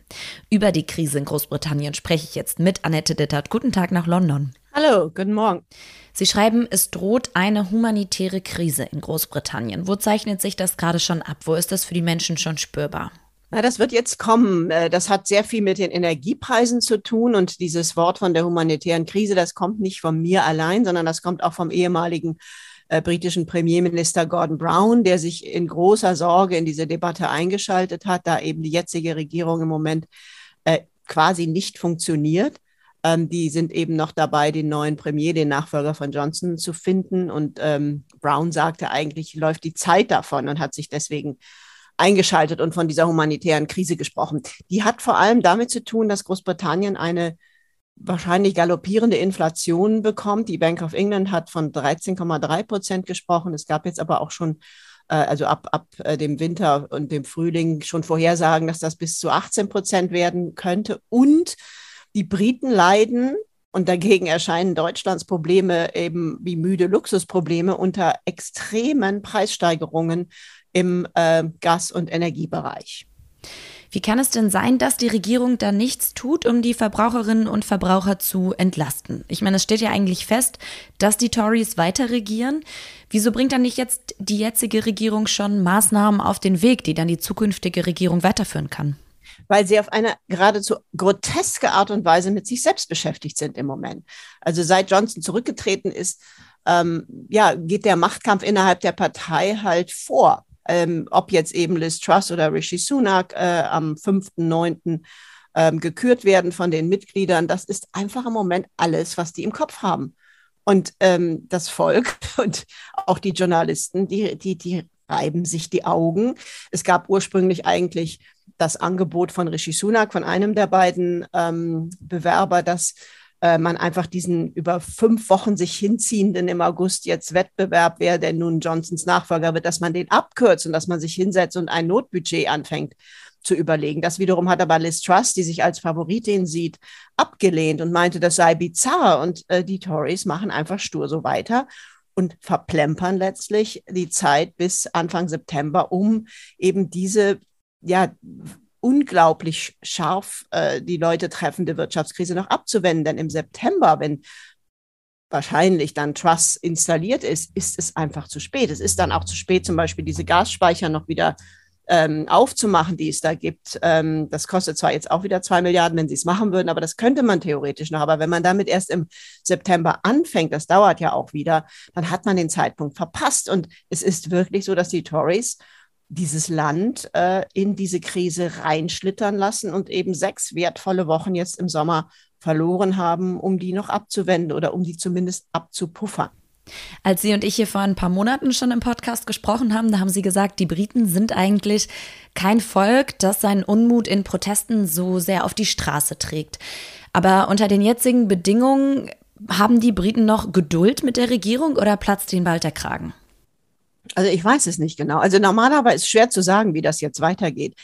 Über die Krise in Großbritannien spreche ich jetzt mit Annette Dittert. Guten Tag nach London. Hallo, guten Morgen. Sie schreiben, es droht eine humanitäre Krise in Großbritannien. Wo zeichnet sich das gerade schon ab? Wo ist das für die Menschen schon spürbar? Na, das wird jetzt kommen. Äh, das hat sehr viel mit den Energiepreisen zu tun. Und dieses Wort von der humanitären Krise, das kommt nicht von mir allein, sondern das kommt auch vom ehemaligen äh, britischen Premierminister Gordon Brown, der sich in großer Sorge in diese Debatte eingeschaltet hat, da eben die jetzige Regierung im Moment äh, quasi nicht funktioniert. Ähm, die sind eben noch dabei, den neuen Premier, den Nachfolger von Johnson zu finden. Und ähm, Brown sagte, eigentlich läuft die Zeit davon und hat sich deswegen eingeschaltet und von dieser humanitären Krise gesprochen. Die hat vor allem damit zu tun, dass Großbritannien eine wahrscheinlich galoppierende Inflation bekommt. Die Bank of England hat von 13,3 Prozent gesprochen. Es gab jetzt aber auch schon, äh, also ab, ab äh, dem Winter und dem Frühling schon Vorhersagen, dass das bis zu 18 Prozent werden könnte. Und die Briten leiden und dagegen erscheinen Deutschlands Probleme eben wie müde Luxusprobleme unter extremen Preissteigerungen im äh, Gas- und Energiebereich. Wie kann es denn sein, dass die Regierung da nichts tut, um die Verbraucherinnen und Verbraucher zu entlasten? Ich meine, es steht ja eigentlich fest, dass die Tories weiter regieren. Wieso bringt dann nicht jetzt die jetzige Regierung schon Maßnahmen auf den Weg, die dann die zukünftige Regierung weiterführen kann? weil sie auf eine geradezu groteske Art und Weise mit sich selbst beschäftigt sind im Moment. Also seit Johnson zurückgetreten ist, ähm, ja, geht der Machtkampf innerhalb der Partei halt vor. Ähm, ob jetzt eben Liz Truss oder Rishi Sunak äh, am 5.9. Ähm, gekürt werden von den Mitgliedern, das ist einfach im Moment alles, was die im Kopf haben. Und ähm, das Volk und auch die Journalisten, die, die, die reiben sich die Augen. Es gab ursprünglich eigentlich das Angebot von Rishi Sunak, von einem der beiden ähm, Bewerber, dass äh, man einfach diesen über fünf Wochen sich hinziehenden im August jetzt Wettbewerb, wer denn nun Johnsons Nachfolger wird, dass man den abkürzt und dass man sich hinsetzt und ein Notbudget anfängt zu überlegen. Das wiederum hat aber Liz Truss, die sich als Favoritin sieht, abgelehnt und meinte, das sei bizarr. Und äh, die Tories machen einfach stur so weiter und verplempern letztlich die Zeit bis Anfang September, um eben diese ja unglaublich scharf äh, die Leute treffende Wirtschaftskrise noch abzuwenden. Denn im September, wenn wahrscheinlich dann Truss installiert ist, ist es einfach zu spät. Es ist dann auch zu spät, zum Beispiel diese Gasspeicher noch wieder ähm, aufzumachen, die es da gibt. Ähm, das kostet zwar jetzt auch wieder zwei Milliarden, wenn sie es machen würden, aber das könnte man theoretisch noch. Aber wenn man damit erst im September anfängt, das dauert ja auch wieder, dann hat man den Zeitpunkt verpasst. Und es ist wirklich so, dass die Tories dieses Land äh, in diese Krise reinschlittern lassen und eben sechs wertvolle Wochen jetzt im Sommer verloren haben, um die noch abzuwenden oder um die zumindest abzupuffern. Als Sie und ich hier vor ein paar Monaten schon im Podcast gesprochen haben, da haben Sie gesagt, die Briten sind eigentlich kein Volk, das seinen Unmut in Protesten so sehr auf die Straße trägt. Aber unter den jetzigen Bedingungen haben die Briten noch Geduld mit der Regierung oder platzt ihnen bald der Kragen? Also ich weiß es nicht genau. Also normalerweise ist es schwer zu sagen, wie das jetzt weitergeht.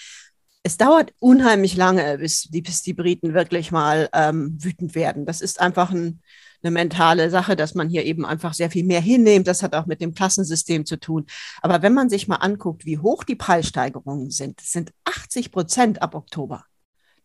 Es dauert unheimlich lange, bis die, bis die Briten wirklich mal ähm, wütend werden. Das ist einfach ein, eine mentale Sache, dass man hier eben einfach sehr viel mehr hinnimmt. Das hat auch mit dem Klassensystem zu tun. Aber wenn man sich mal anguckt, wie hoch die Preissteigerungen sind, das sind 80 Prozent ab Oktober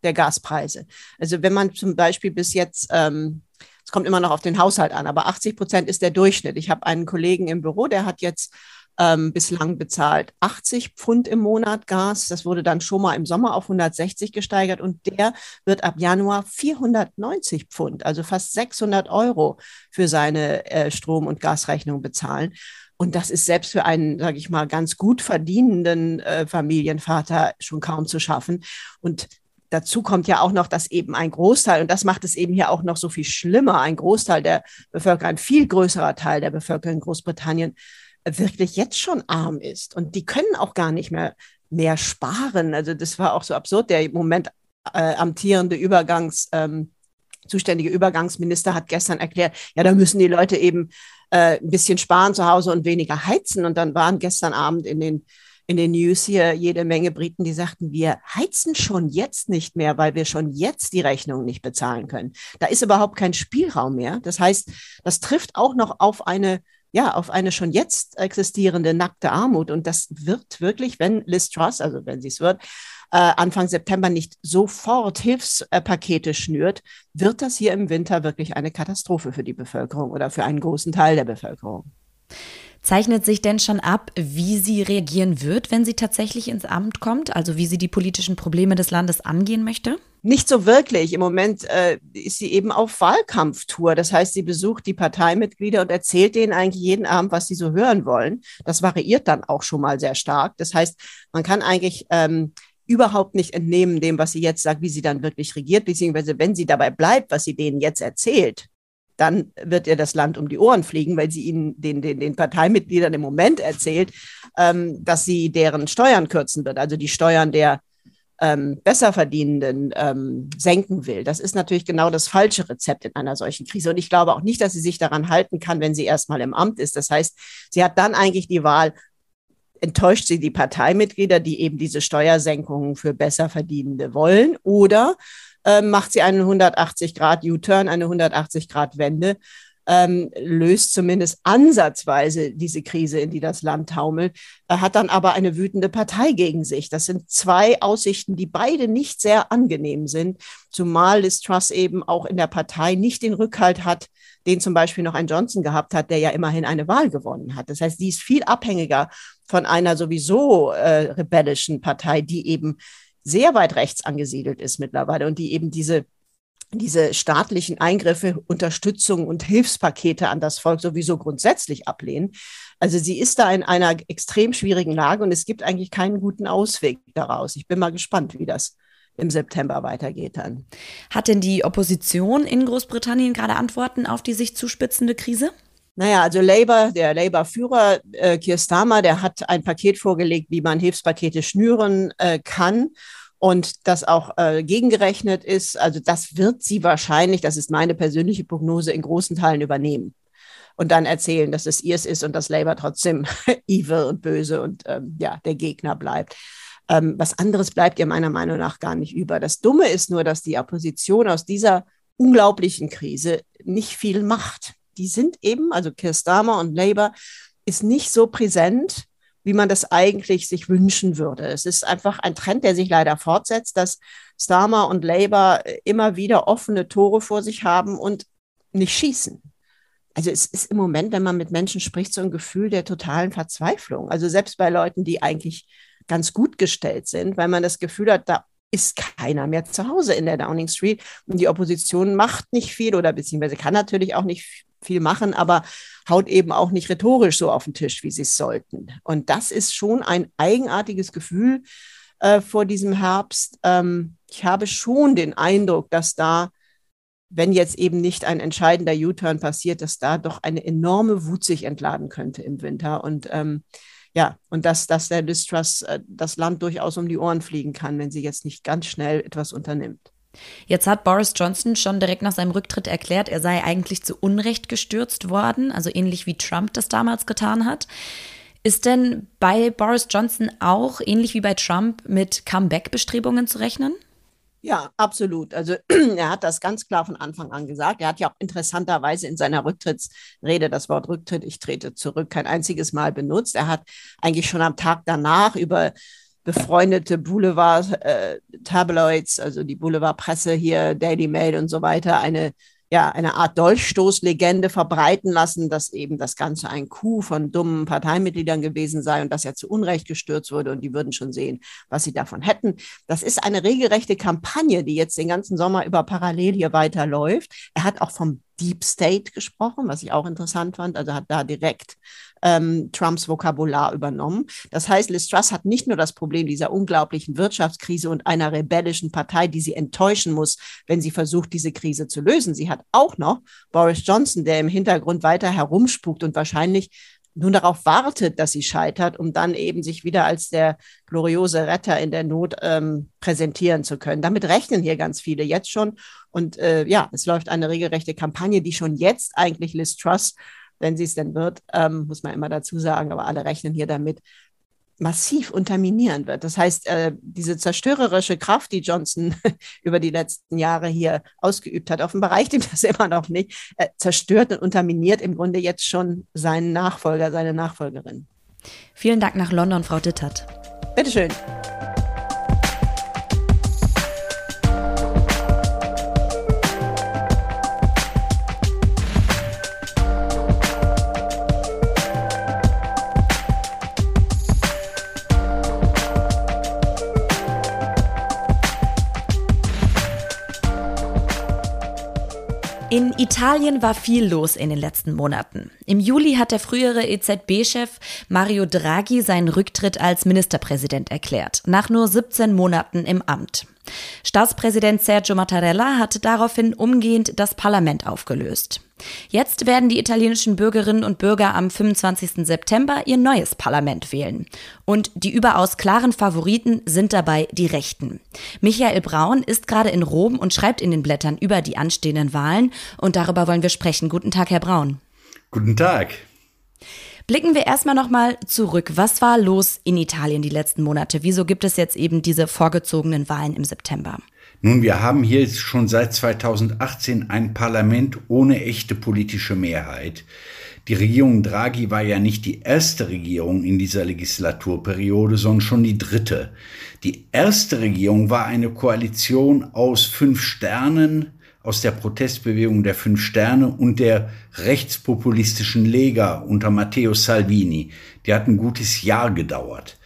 der Gaspreise. Also wenn man zum Beispiel bis jetzt ähm, es kommt immer noch auf den Haushalt an, aber 80 Prozent ist der Durchschnitt. Ich habe einen Kollegen im Büro, der hat jetzt ähm, bislang bezahlt 80 Pfund im Monat Gas. Das wurde dann schon mal im Sommer auf 160 gesteigert und der wird ab Januar 490 Pfund, also fast 600 Euro für seine äh, Strom- und Gasrechnung bezahlen. Und das ist selbst für einen, sage ich mal, ganz gut verdienenden äh, Familienvater schon kaum zu schaffen. Und dazu kommt ja auch noch, dass eben ein Großteil, und das macht es eben hier auch noch so viel schlimmer, ein Großteil der Bevölkerung, ein viel größerer Teil der Bevölkerung in Großbritannien wirklich jetzt schon arm ist. Und die können auch gar nicht mehr mehr sparen. Also das war auch so absurd. Der im Moment äh, amtierende Übergangs, ähm, zuständige Übergangsminister hat gestern erklärt, ja, da müssen die Leute eben äh, ein bisschen sparen zu Hause und weniger heizen. Und dann waren gestern Abend in den in den News hier jede Menge Briten, die sagten, wir heizen schon jetzt nicht mehr, weil wir schon jetzt die Rechnung nicht bezahlen können. Da ist überhaupt kein Spielraum mehr. Das heißt, das trifft auch noch auf eine ja, auf eine schon jetzt existierende nackte Armut. Und das wird wirklich, wenn Liz Truss, also wenn sie es wird, äh, Anfang September nicht sofort Hilfspakete schnürt, wird das hier im Winter wirklich eine Katastrophe für die Bevölkerung oder für einen großen Teil der Bevölkerung. Zeichnet sich denn schon ab, wie sie reagieren wird, wenn sie tatsächlich ins Amt kommt? Also wie sie die politischen Probleme des Landes angehen möchte? Nicht so wirklich. Im Moment äh, ist sie eben auf Wahlkampftour. Das heißt, sie besucht die Parteimitglieder und erzählt denen eigentlich jeden Abend, was sie so hören wollen. Das variiert dann auch schon mal sehr stark. Das heißt, man kann eigentlich ähm, überhaupt nicht entnehmen dem, was sie jetzt sagt, wie sie dann wirklich regiert, beziehungsweise wenn sie dabei bleibt, was sie denen jetzt erzählt, dann wird ihr das Land um die Ohren fliegen, weil sie ihnen den, den, den Parteimitgliedern im Moment erzählt, ähm, dass sie deren Steuern kürzen wird, also die Steuern der ähm, Besserverdienenden ähm, senken will. Das ist natürlich genau das falsche Rezept in einer solchen Krise. Und ich glaube auch nicht, dass sie sich daran halten kann, wenn sie erstmal im Amt ist. Das heißt, sie hat dann eigentlich die Wahl, enttäuscht sie die Parteimitglieder, die eben diese Steuersenkungen für Besserverdienende wollen, oder ähm, macht sie einen 180 Grad U-Turn, eine 180 Grad Wende, ähm, löst zumindest ansatzweise diese Krise, in die das Land taumelt, äh, hat dann aber eine wütende Partei gegen sich. Das sind zwei Aussichten, die beide nicht sehr angenehm sind, zumal Liz Truss eben auch in der Partei nicht den Rückhalt hat, den zum Beispiel noch ein Johnson gehabt hat, der ja immerhin eine Wahl gewonnen hat. Das heißt, die ist viel abhängiger von einer sowieso äh, rebellischen Partei, die eben sehr weit rechts angesiedelt ist mittlerweile und die eben diese diese staatlichen Eingriffe, Unterstützung und Hilfspakete an das Volk sowieso grundsätzlich ablehnen. Also sie ist da in einer extrem schwierigen Lage und es gibt eigentlich keinen guten Ausweg daraus. Ich bin mal gespannt, wie das, im September weitergeht dann. Hat denn die Opposition in Großbritannien gerade Antworten auf die sich zuspitzende Krise? Naja, also Labour, der Labour-Führer äh, Keir Starmer, der hat ein Paket vorgelegt, wie man Hilfspakete schnüren äh, kann und das auch äh, gegengerechnet ist. Also das wird sie wahrscheinlich, das ist meine persönliche Prognose, in großen Teilen übernehmen und dann erzählen, dass es ihrs ist und dass Labour trotzdem evil und böse und ähm, ja, der Gegner bleibt. Ähm, was anderes bleibt ihr meiner Meinung nach gar nicht über. Das Dumme ist nur, dass die Opposition aus dieser unglaublichen Krise nicht viel macht. Die sind eben, also Keir Starmer und Labour, ist nicht so präsent, wie man das eigentlich sich wünschen würde. Es ist einfach ein Trend, der sich leider fortsetzt, dass Starmer und Labour immer wieder offene Tore vor sich haben und nicht schießen. Also es ist im Moment, wenn man mit Menschen spricht, so ein Gefühl der totalen Verzweiflung. Also selbst bei Leuten, die eigentlich ganz gut gestellt sind, weil man das Gefühl hat, da ist keiner mehr zu Hause in der Downing Street und die Opposition macht nicht viel oder beziehungsweise kann natürlich auch nicht viel machen, aber haut eben auch nicht rhetorisch so auf den Tisch, wie sie es sollten. Und das ist schon ein eigenartiges Gefühl äh, vor diesem Herbst. Ähm, ich habe schon den Eindruck, dass da, wenn jetzt eben nicht ein entscheidender U-Turn passiert, dass da doch eine enorme Wut sich entladen könnte im Winter. Und ähm, ja, und dass, dass der Distrust äh, das Land durchaus um die Ohren fliegen kann, wenn sie jetzt nicht ganz schnell etwas unternimmt. Jetzt hat Boris Johnson schon direkt nach seinem Rücktritt erklärt, er sei eigentlich zu Unrecht gestürzt worden, also ähnlich wie Trump das damals getan hat. Ist denn bei Boris Johnson auch, ähnlich wie bei Trump, mit Comeback-Bestrebungen zu rechnen? Ja, absolut. Also er hat das ganz klar von Anfang an gesagt. Er hat ja auch interessanterweise in seiner Rücktrittsrede das Wort Rücktritt, ich trete zurück, kein einziges Mal benutzt. Er hat eigentlich schon am Tag danach über befreundete Boulevard-Tabloids, äh, also die Boulevardpresse hier, Daily Mail und so weiter, eine ja, eine Art Dolchstoßlegende verbreiten lassen, dass eben das Ganze ein Coup von dummen Parteimitgliedern gewesen sei und dass er zu Unrecht gestürzt wurde und die würden schon sehen, was sie davon hätten. Das ist eine regelrechte Kampagne, die jetzt den ganzen Sommer über parallel hier weiterläuft. Er hat auch vom Deep State gesprochen, was ich auch interessant fand. Also hat da direkt ähm, Trumps Vokabular übernommen. Das heißt, Liz Truss hat nicht nur das Problem dieser unglaublichen Wirtschaftskrise und einer rebellischen Partei, die sie enttäuschen muss, wenn sie versucht, diese Krise zu lösen. Sie hat auch noch Boris Johnson, der im Hintergrund weiter herumspukt und wahrscheinlich nur darauf wartet, dass sie scheitert, um dann eben sich wieder als der gloriose Retter in der Not ähm, präsentieren zu können. Damit rechnen hier ganz viele jetzt schon. Und äh, ja, es läuft eine regelrechte Kampagne, die schon jetzt eigentlich Liz Truss wenn sie es denn wird, ähm, muss man immer dazu sagen, aber alle rechnen hier damit, massiv unterminieren wird. Das heißt, äh, diese zerstörerische Kraft, die Johnson über die letzten Jahre hier ausgeübt hat, offenbar reicht ihm das immer noch nicht, äh, zerstört und unterminiert im Grunde jetzt schon seinen Nachfolger, seine Nachfolgerin. Vielen Dank nach London, Frau Dittert. Bitteschön. In Italien war viel los in den letzten Monaten. Im Juli hat der frühere EZB-Chef Mario Draghi seinen Rücktritt als Ministerpräsident erklärt, nach nur 17 Monaten im Amt. Staatspräsident Sergio Mattarella hatte daraufhin umgehend das Parlament aufgelöst. Jetzt werden die italienischen Bürgerinnen und Bürger am 25. September ihr neues Parlament wählen. Und die überaus klaren Favoriten sind dabei die Rechten. Michael Braun ist gerade in Rom und schreibt in den Blättern über die anstehenden Wahlen. Und darüber wollen wir sprechen. Guten Tag, Herr Braun. Guten Tag. Blicken wir erstmal nochmal zurück. Was war los in Italien die letzten Monate? Wieso gibt es jetzt eben diese vorgezogenen Wahlen im September? Nun, wir haben hier schon seit 2018 ein Parlament ohne echte politische Mehrheit. Die Regierung Draghi war ja nicht die erste Regierung in dieser Legislaturperiode, sondern schon die dritte. Die erste Regierung war eine Koalition aus fünf Sternen, aus der Protestbewegung der Fünf Sterne und der rechtspopulistischen Lega unter Matteo Salvini. Die hat ein gutes Jahr gedauert.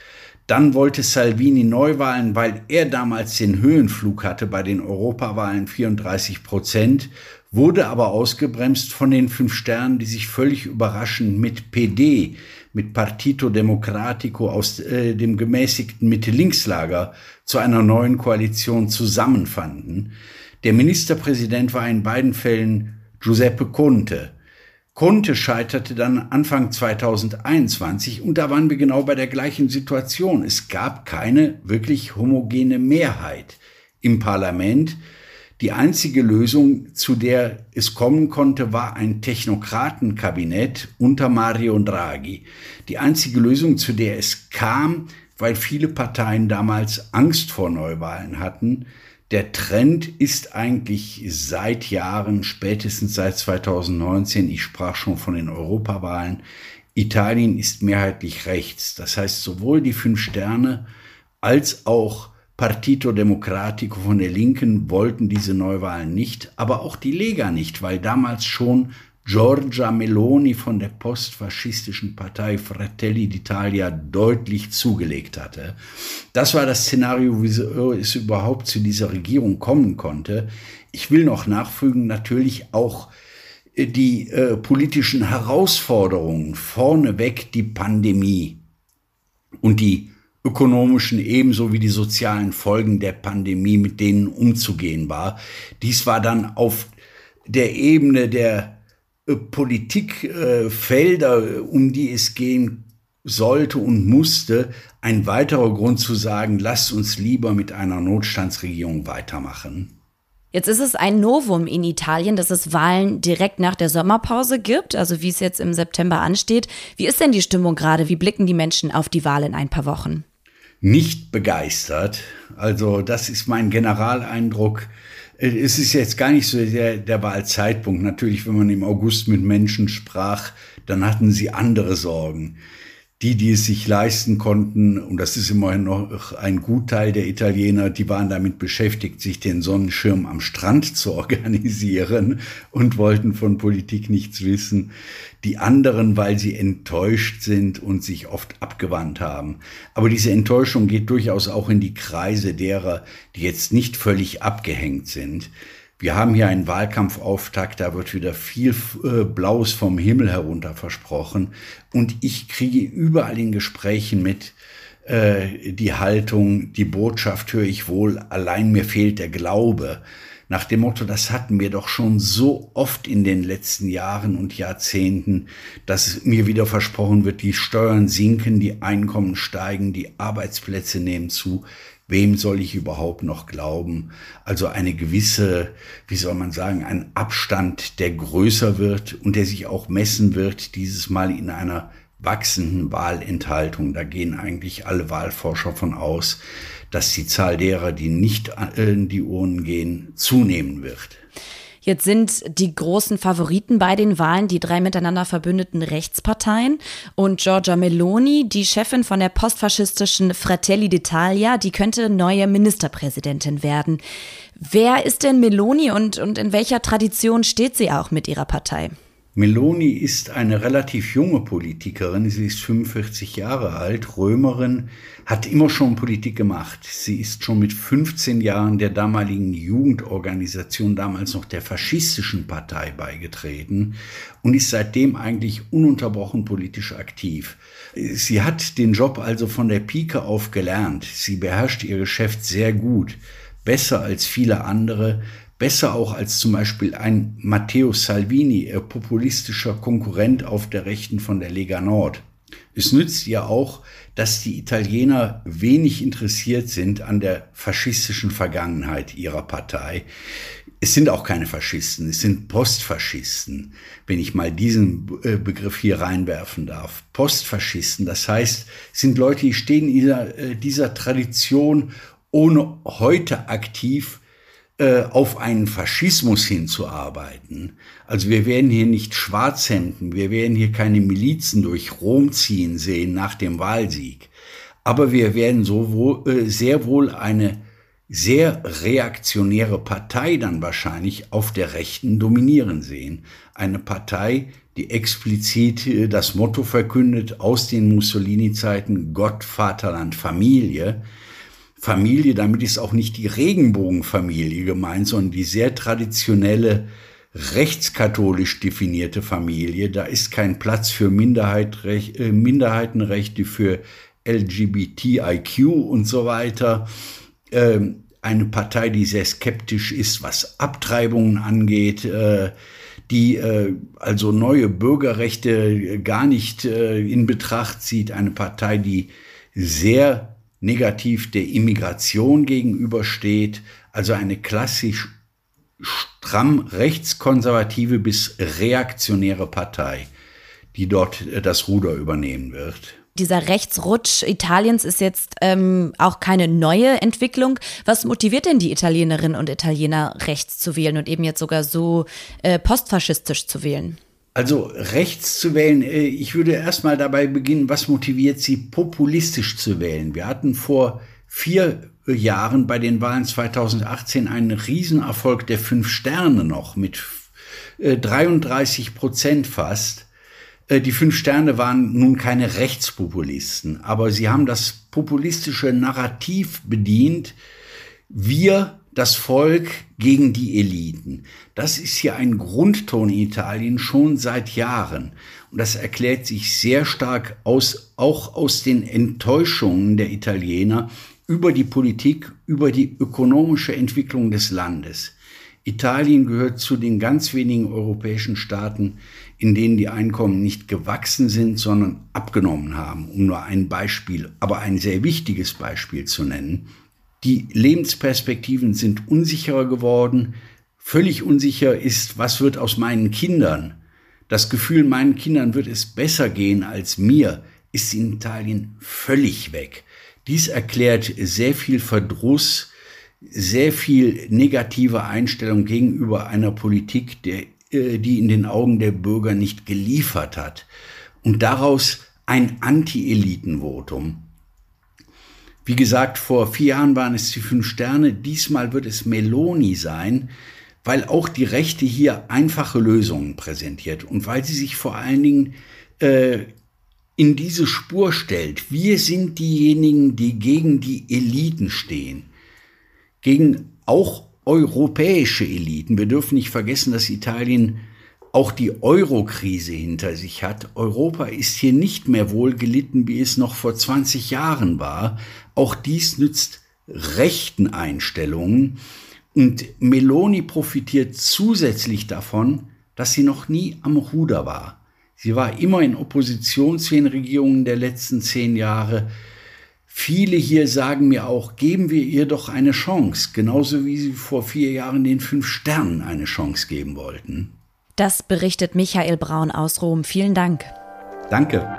Dann wollte Salvini Neuwahlen, weil er damals den Höhenflug hatte bei den Europawahlen 34 Prozent, wurde aber ausgebremst von den Fünf Sternen, die sich völlig überraschend mit PD, mit Partito Democratico aus äh, dem gemäßigten Mitte-Links-Lager zu einer neuen Koalition zusammenfanden. Der Ministerpräsident war in beiden Fällen Giuseppe Conte. Conte scheiterte dann Anfang 2021 und da waren wir genau bei der gleichen Situation. Es gab keine wirklich homogene Mehrheit im Parlament. Die einzige Lösung, zu der es kommen konnte, war ein Technokratenkabinett unter Mario Draghi. Die einzige Lösung, zu der es kam, weil viele Parteien damals Angst vor Neuwahlen hatten. Der Trend ist eigentlich seit Jahren, spätestens seit 2019, ich sprach schon von den Europawahlen, Italien ist mehrheitlich rechts. Das heißt, sowohl die Fünf Sterne als auch Partito Democratico von der Linken wollten diese Neuwahlen nicht, aber auch die Lega nicht, weil damals schon Giorgia Meloni von der postfaschistischen Partei Fratelli d'Italia deutlich zugelegt hatte. Das war das Szenario, wie es überhaupt zu dieser Regierung kommen konnte. Ich will noch nachfügen, natürlich auch äh, die äh, politischen Herausforderungen, vorneweg die Pandemie und die ökonomischen ebenso wie die sozialen Folgen der Pandemie, mit denen umzugehen war. Dies war dann auf der Ebene der Politikfelder, äh, um die es gehen sollte und musste, ein weiterer Grund zu sagen, lasst uns lieber mit einer Notstandsregierung weitermachen. Jetzt ist es ein Novum in Italien, dass es Wahlen direkt nach der Sommerpause gibt, also wie es jetzt im September ansteht. Wie ist denn die Stimmung gerade? Wie blicken die Menschen auf die Wahl in ein paar Wochen? nicht begeistert. Also das ist mein Generaleindruck. Es ist jetzt gar nicht so der, der Wahlzeitpunkt. Natürlich, wenn man im August mit Menschen sprach, dann hatten sie andere Sorgen die, die es sich leisten konnten, und das ist immerhin noch ein Gutteil der Italiener, die waren damit beschäftigt, sich den Sonnenschirm am Strand zu organisieren und wollten von Politik nichts wissen. Die anderen, weil sie enttäuscht sind und sich oft abgewandt haben. Aber diese Enttäuschung geht durchaus auch in die Kreise derer, die jetzt nicht völlig abgehängt sind. Wir haben hier einen Wahlkampfauftakt, da wird wieder viel äh, Blaues vom Himmel herunter versprochen. Und ich kriege überall in Gesprächen mit äh, die Haltung, die Botschaft höre ich wohl, allein mir fehlt der Glaube. Nach dem Motto, das hatten wir doch schon so oft in den letzten Jahren und Jahrzehnten, dass mir wieder versprochen wird, die Steuern sinken, die Einkommen steigen, die Arbeitsplätze nehmen zu wem soll ich überhaupt noch glauben? Also eine gewisse, wie soll man sagen, ein Abstand, der größer wird und der sich auch messen wird, dieses Mal in einer wachsenden Wahlenthaltung. Da gehen eigentlich alle Wahlforscher von aus, dass die Zahl derer, die nicht in die Urnen gehen, zunehmen wird. Jetzt sind die großen Favoriten bei den Wahlen die drei miteinander verbündeten Rechtsparteien und Giorgia Meloni, die Chefin von der postfaschistischen Fratelli d'Italia, die könnte neue Ministerpräsidentin werden. Wer ist denn Meloni und, und in welcher Tradition steht sie auch mit ihrer Partei? Meloni ist eine relativ junge Politikerin. Sie ist 45 Jahre alt, Römerin, hat immer schon Politik gemacht. Sie ist schon mit 15 Jahren der damaligen Jugendorganisation, damals noch der faschistischen Partei beigetreten und ist seitdem eigentlich ununterbrochen politisch aktiv. Sie hat den Job also von der Pike auf gelernt. Sie beherrscht ihr Geschäft sehr gut, besser als viele andere, besser auch als zum Beispiel ein Matteo Salvini, ihr populistischer Konkurrent auf der Rechten von der Lega Nord. Es nützt ihr auch, dass die Italiener wenig interessiert sind an der faschistischen Vergangenheit ihrer Partei. Es sind auch keine Faschisten, es sind Postfaschisten, wenn ich mal diesen äh, Begriff hier reinwerfen darf. Postfaschisten, das heißt, sind Leute, die stehen dieser, äh, dieser Tradition, ohne heute aktiv äh, auf einen Faschismus hinzuarbeiten. Also wir werden hier nicht Schwarzhemden, wir werden hier keine Milizen durch Rom ziehen sehen nach dem Wahlsieg. Aber wir werden so wohl, äh, sehr wohl eine sehr reaktionäre Partei dann wahrscheinlich auf der Rechten dominieren sehen. Eine Partei, die explizit äh, das Motto verkündet aus den Mussolini-Zeiten Gott, Vaterland, Familie, Familie, damit ist auch nicht die Regenbogenfamilie gemeint, sondern die sehr traditionelle rechtskatholisch definierte Familie. Da ist kein Platz für Minderheitrecht, äh, Minderheitenrechte, für LGBTIQ und so weiter. Ähm, eine Partei, die sehr skeptisch ist, was Abtreibungen angeht, äh, die äh, also neue Bürgerrechte gar nicht äh, in Betracht zieht. Eine Partei, die sehr negativ der Immigration gegenübersteht. Also eine klassisch stramm rechtskonservative bis reaktionäre Partei, die dort äh, das Ruder übernehmen wird. Dieser Rechtsrutsch Italiens ist jetzt ähm, auch keine neue Entwicklung. Was motiviert denn die Italienerinnen und Italiener, rechts zu wählen und eben jetzt sogar so äh, postfaschistisch zu wählen? Also rechts zu wählen, äh, ich würde erstmal dabei beginnen, was motiviert sie, populistisch zu wählen. Wir hatten vor vier Jahren bei den Wahlen 2018 einen Riesenerfolg der Fünf Sterne noch mit 33 äh, Prozent fast. Äh, die Fünf Sterne waren nun keine Rechtspopulisten, aber sie haben das populistische Narrativ bedient. Wir, das Volk gegen die Eliten. Das ist hier ein Grundton in Italien schon seit Jahren. Und das erklärt sich sehr stark aus, auch aus den Enttäuschungen der Italiener über die Politik, über die ökonomische Entwicklung des Landes. Italien gehört zu den ganz wenigen europäischen Staaten, in denen die Einkommen nicht gewachsen sind, sondern abgenommen haben, um nur ein Beispiel, aber ein sehr wichtiges Beispiel zu nennen. Die Lebensperspektiven sind unsicherer geworden. Völlig unsicher ist, was wird aus meinen Kindern. Das Gefühl, meinen Kindern wird es besser gehen als mir, ist in Italien völlig weg. Dies erklärt sehr viel Verdruss, sehr viel negative Einstellung gegenüber einer Politik, der, äh, die in den Augen der Bürger nicht geliefert hat. Und daraus ein Anti-Eliten-Votum. Wie gesagt, vor vier Jahren waren es die fünf Sterne, diesmal wird es Meloni sein, weil auch die Rechte hier einfache Lösungen präsentiert und weil sie sich vor allen Dingen äh, in diese Spur stellt. Wir sind diejenigen, die gegen die Eliten stehen, gegen auch europäische Eliten. Wir dürfen nicht vergessen, dass Italien auch die Euro-Krise hinter sich hat. Europa ist hier nicht mehr wohl gelitten, wie es noch vor 20 Jahren war. Auch dies nützt rechten Einstellungen. Und Meloni profitiert zusätzlich davon, dass sie noch nie am Ruder war. Sie war immer in Opposition zu den Regierungen der letzten zehn Jahre. Viele hier sagen mir auch, geben wir ihr doch eine Chance, genauso wie sie vor vier Jahren den Fünf Sternen eine Chance geben wollten. Das berichtet Michael Braun aus Rom. Vielen Dank. Danke.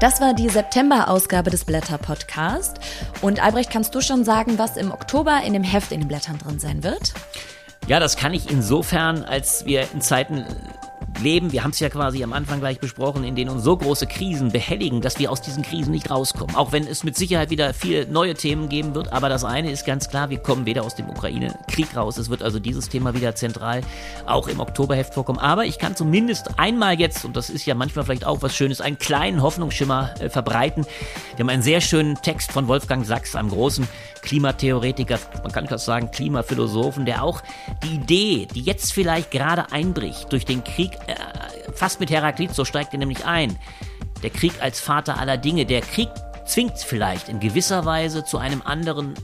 Das war die September-Ausgabe des Blätter-Podcast. Und Albrecht, kannst du schon sagen, was im Oktober in dem Heft in den Blättern drin sein wird? Ja, das kann ich insofern, als wir in Zeiten leben, wir haben es ja quasi am Anfang gleich besprochen, in denen uns so große Krisen behelligen, dass wir aus diesen Krisen nicht rauskommen. Auch wenn es mit Sicherheit wieder viele neue Themen geben wird, aber das eine ist ganz klar, wir kommen weder aus dem Ukraine-Krieg raus. Es wird also dieses Thema wieder zentral auch im Oktoberheft vorkommen. Aber ich kann zumindest einmal jetzt, und das ist ja manchmal vielleicht auch was Schönes, einen kleinen Hoffnungsschimmer äh, verbreiten. Wir haben einen sehr schönen Text von Wolfgang Sachs, einem großen Klimatheoretiker, man kann fast sagen Klimaphilosophen, der auch die Idee, die jetzt vielleicht gerade einbricht durch den Krieg, äh, fast mit Heraklit, so steigt er nämlich ein. Der Krieg als Vater aller Dinge, der Krieg zwingt vielleicht in gewisser Weise zu einem anderen,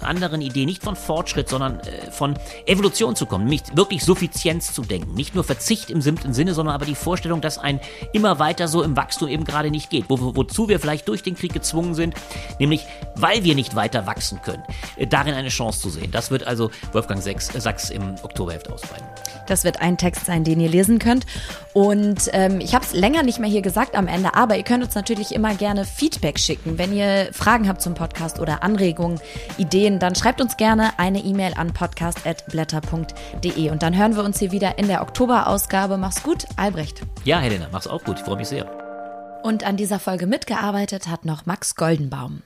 anderen Idee, nicht von Fortschritt, sondern äh, von Evolution zu kommen, nämlich wirklich Suffizienz zu denken. Nicht nur Verzicht im siebten Sinne, sondern aber die Vorstellung, dass ein immer weiter so im Wachstum eben gerade nicht geht. Wo, wozu wir vielleicht durch den Krieg gezwungen sind, nämlich weil wir nicht weiter wachsen können, äh, darin eine Chance zu sehen. Das wird also Wolfgang Sachs, äh, Sachs im Oktoberheft ausbreiten. Das wird ein Text sein, den ihr lesen könnt. Und ähm, ich habe es länger nicht mehr hier gesagt am Ende, aber ihr könnt uns natürlich immer gerne Feedback schicken. Wenn ihr Fragen habt zum Podcast oder Anregungen, Ideen, dann schreibt uns gerne eine E-Mail an podcast.blätter.de. Und dann hören wir uns hier wieder in der Oktoberausgabe. Mach's gut, Albrecht. Ja, Helena, mach's auch gut. Ich freue mich sehr. Und an dieser Folge mitgearbeitet hat noch Max Goldenbaum.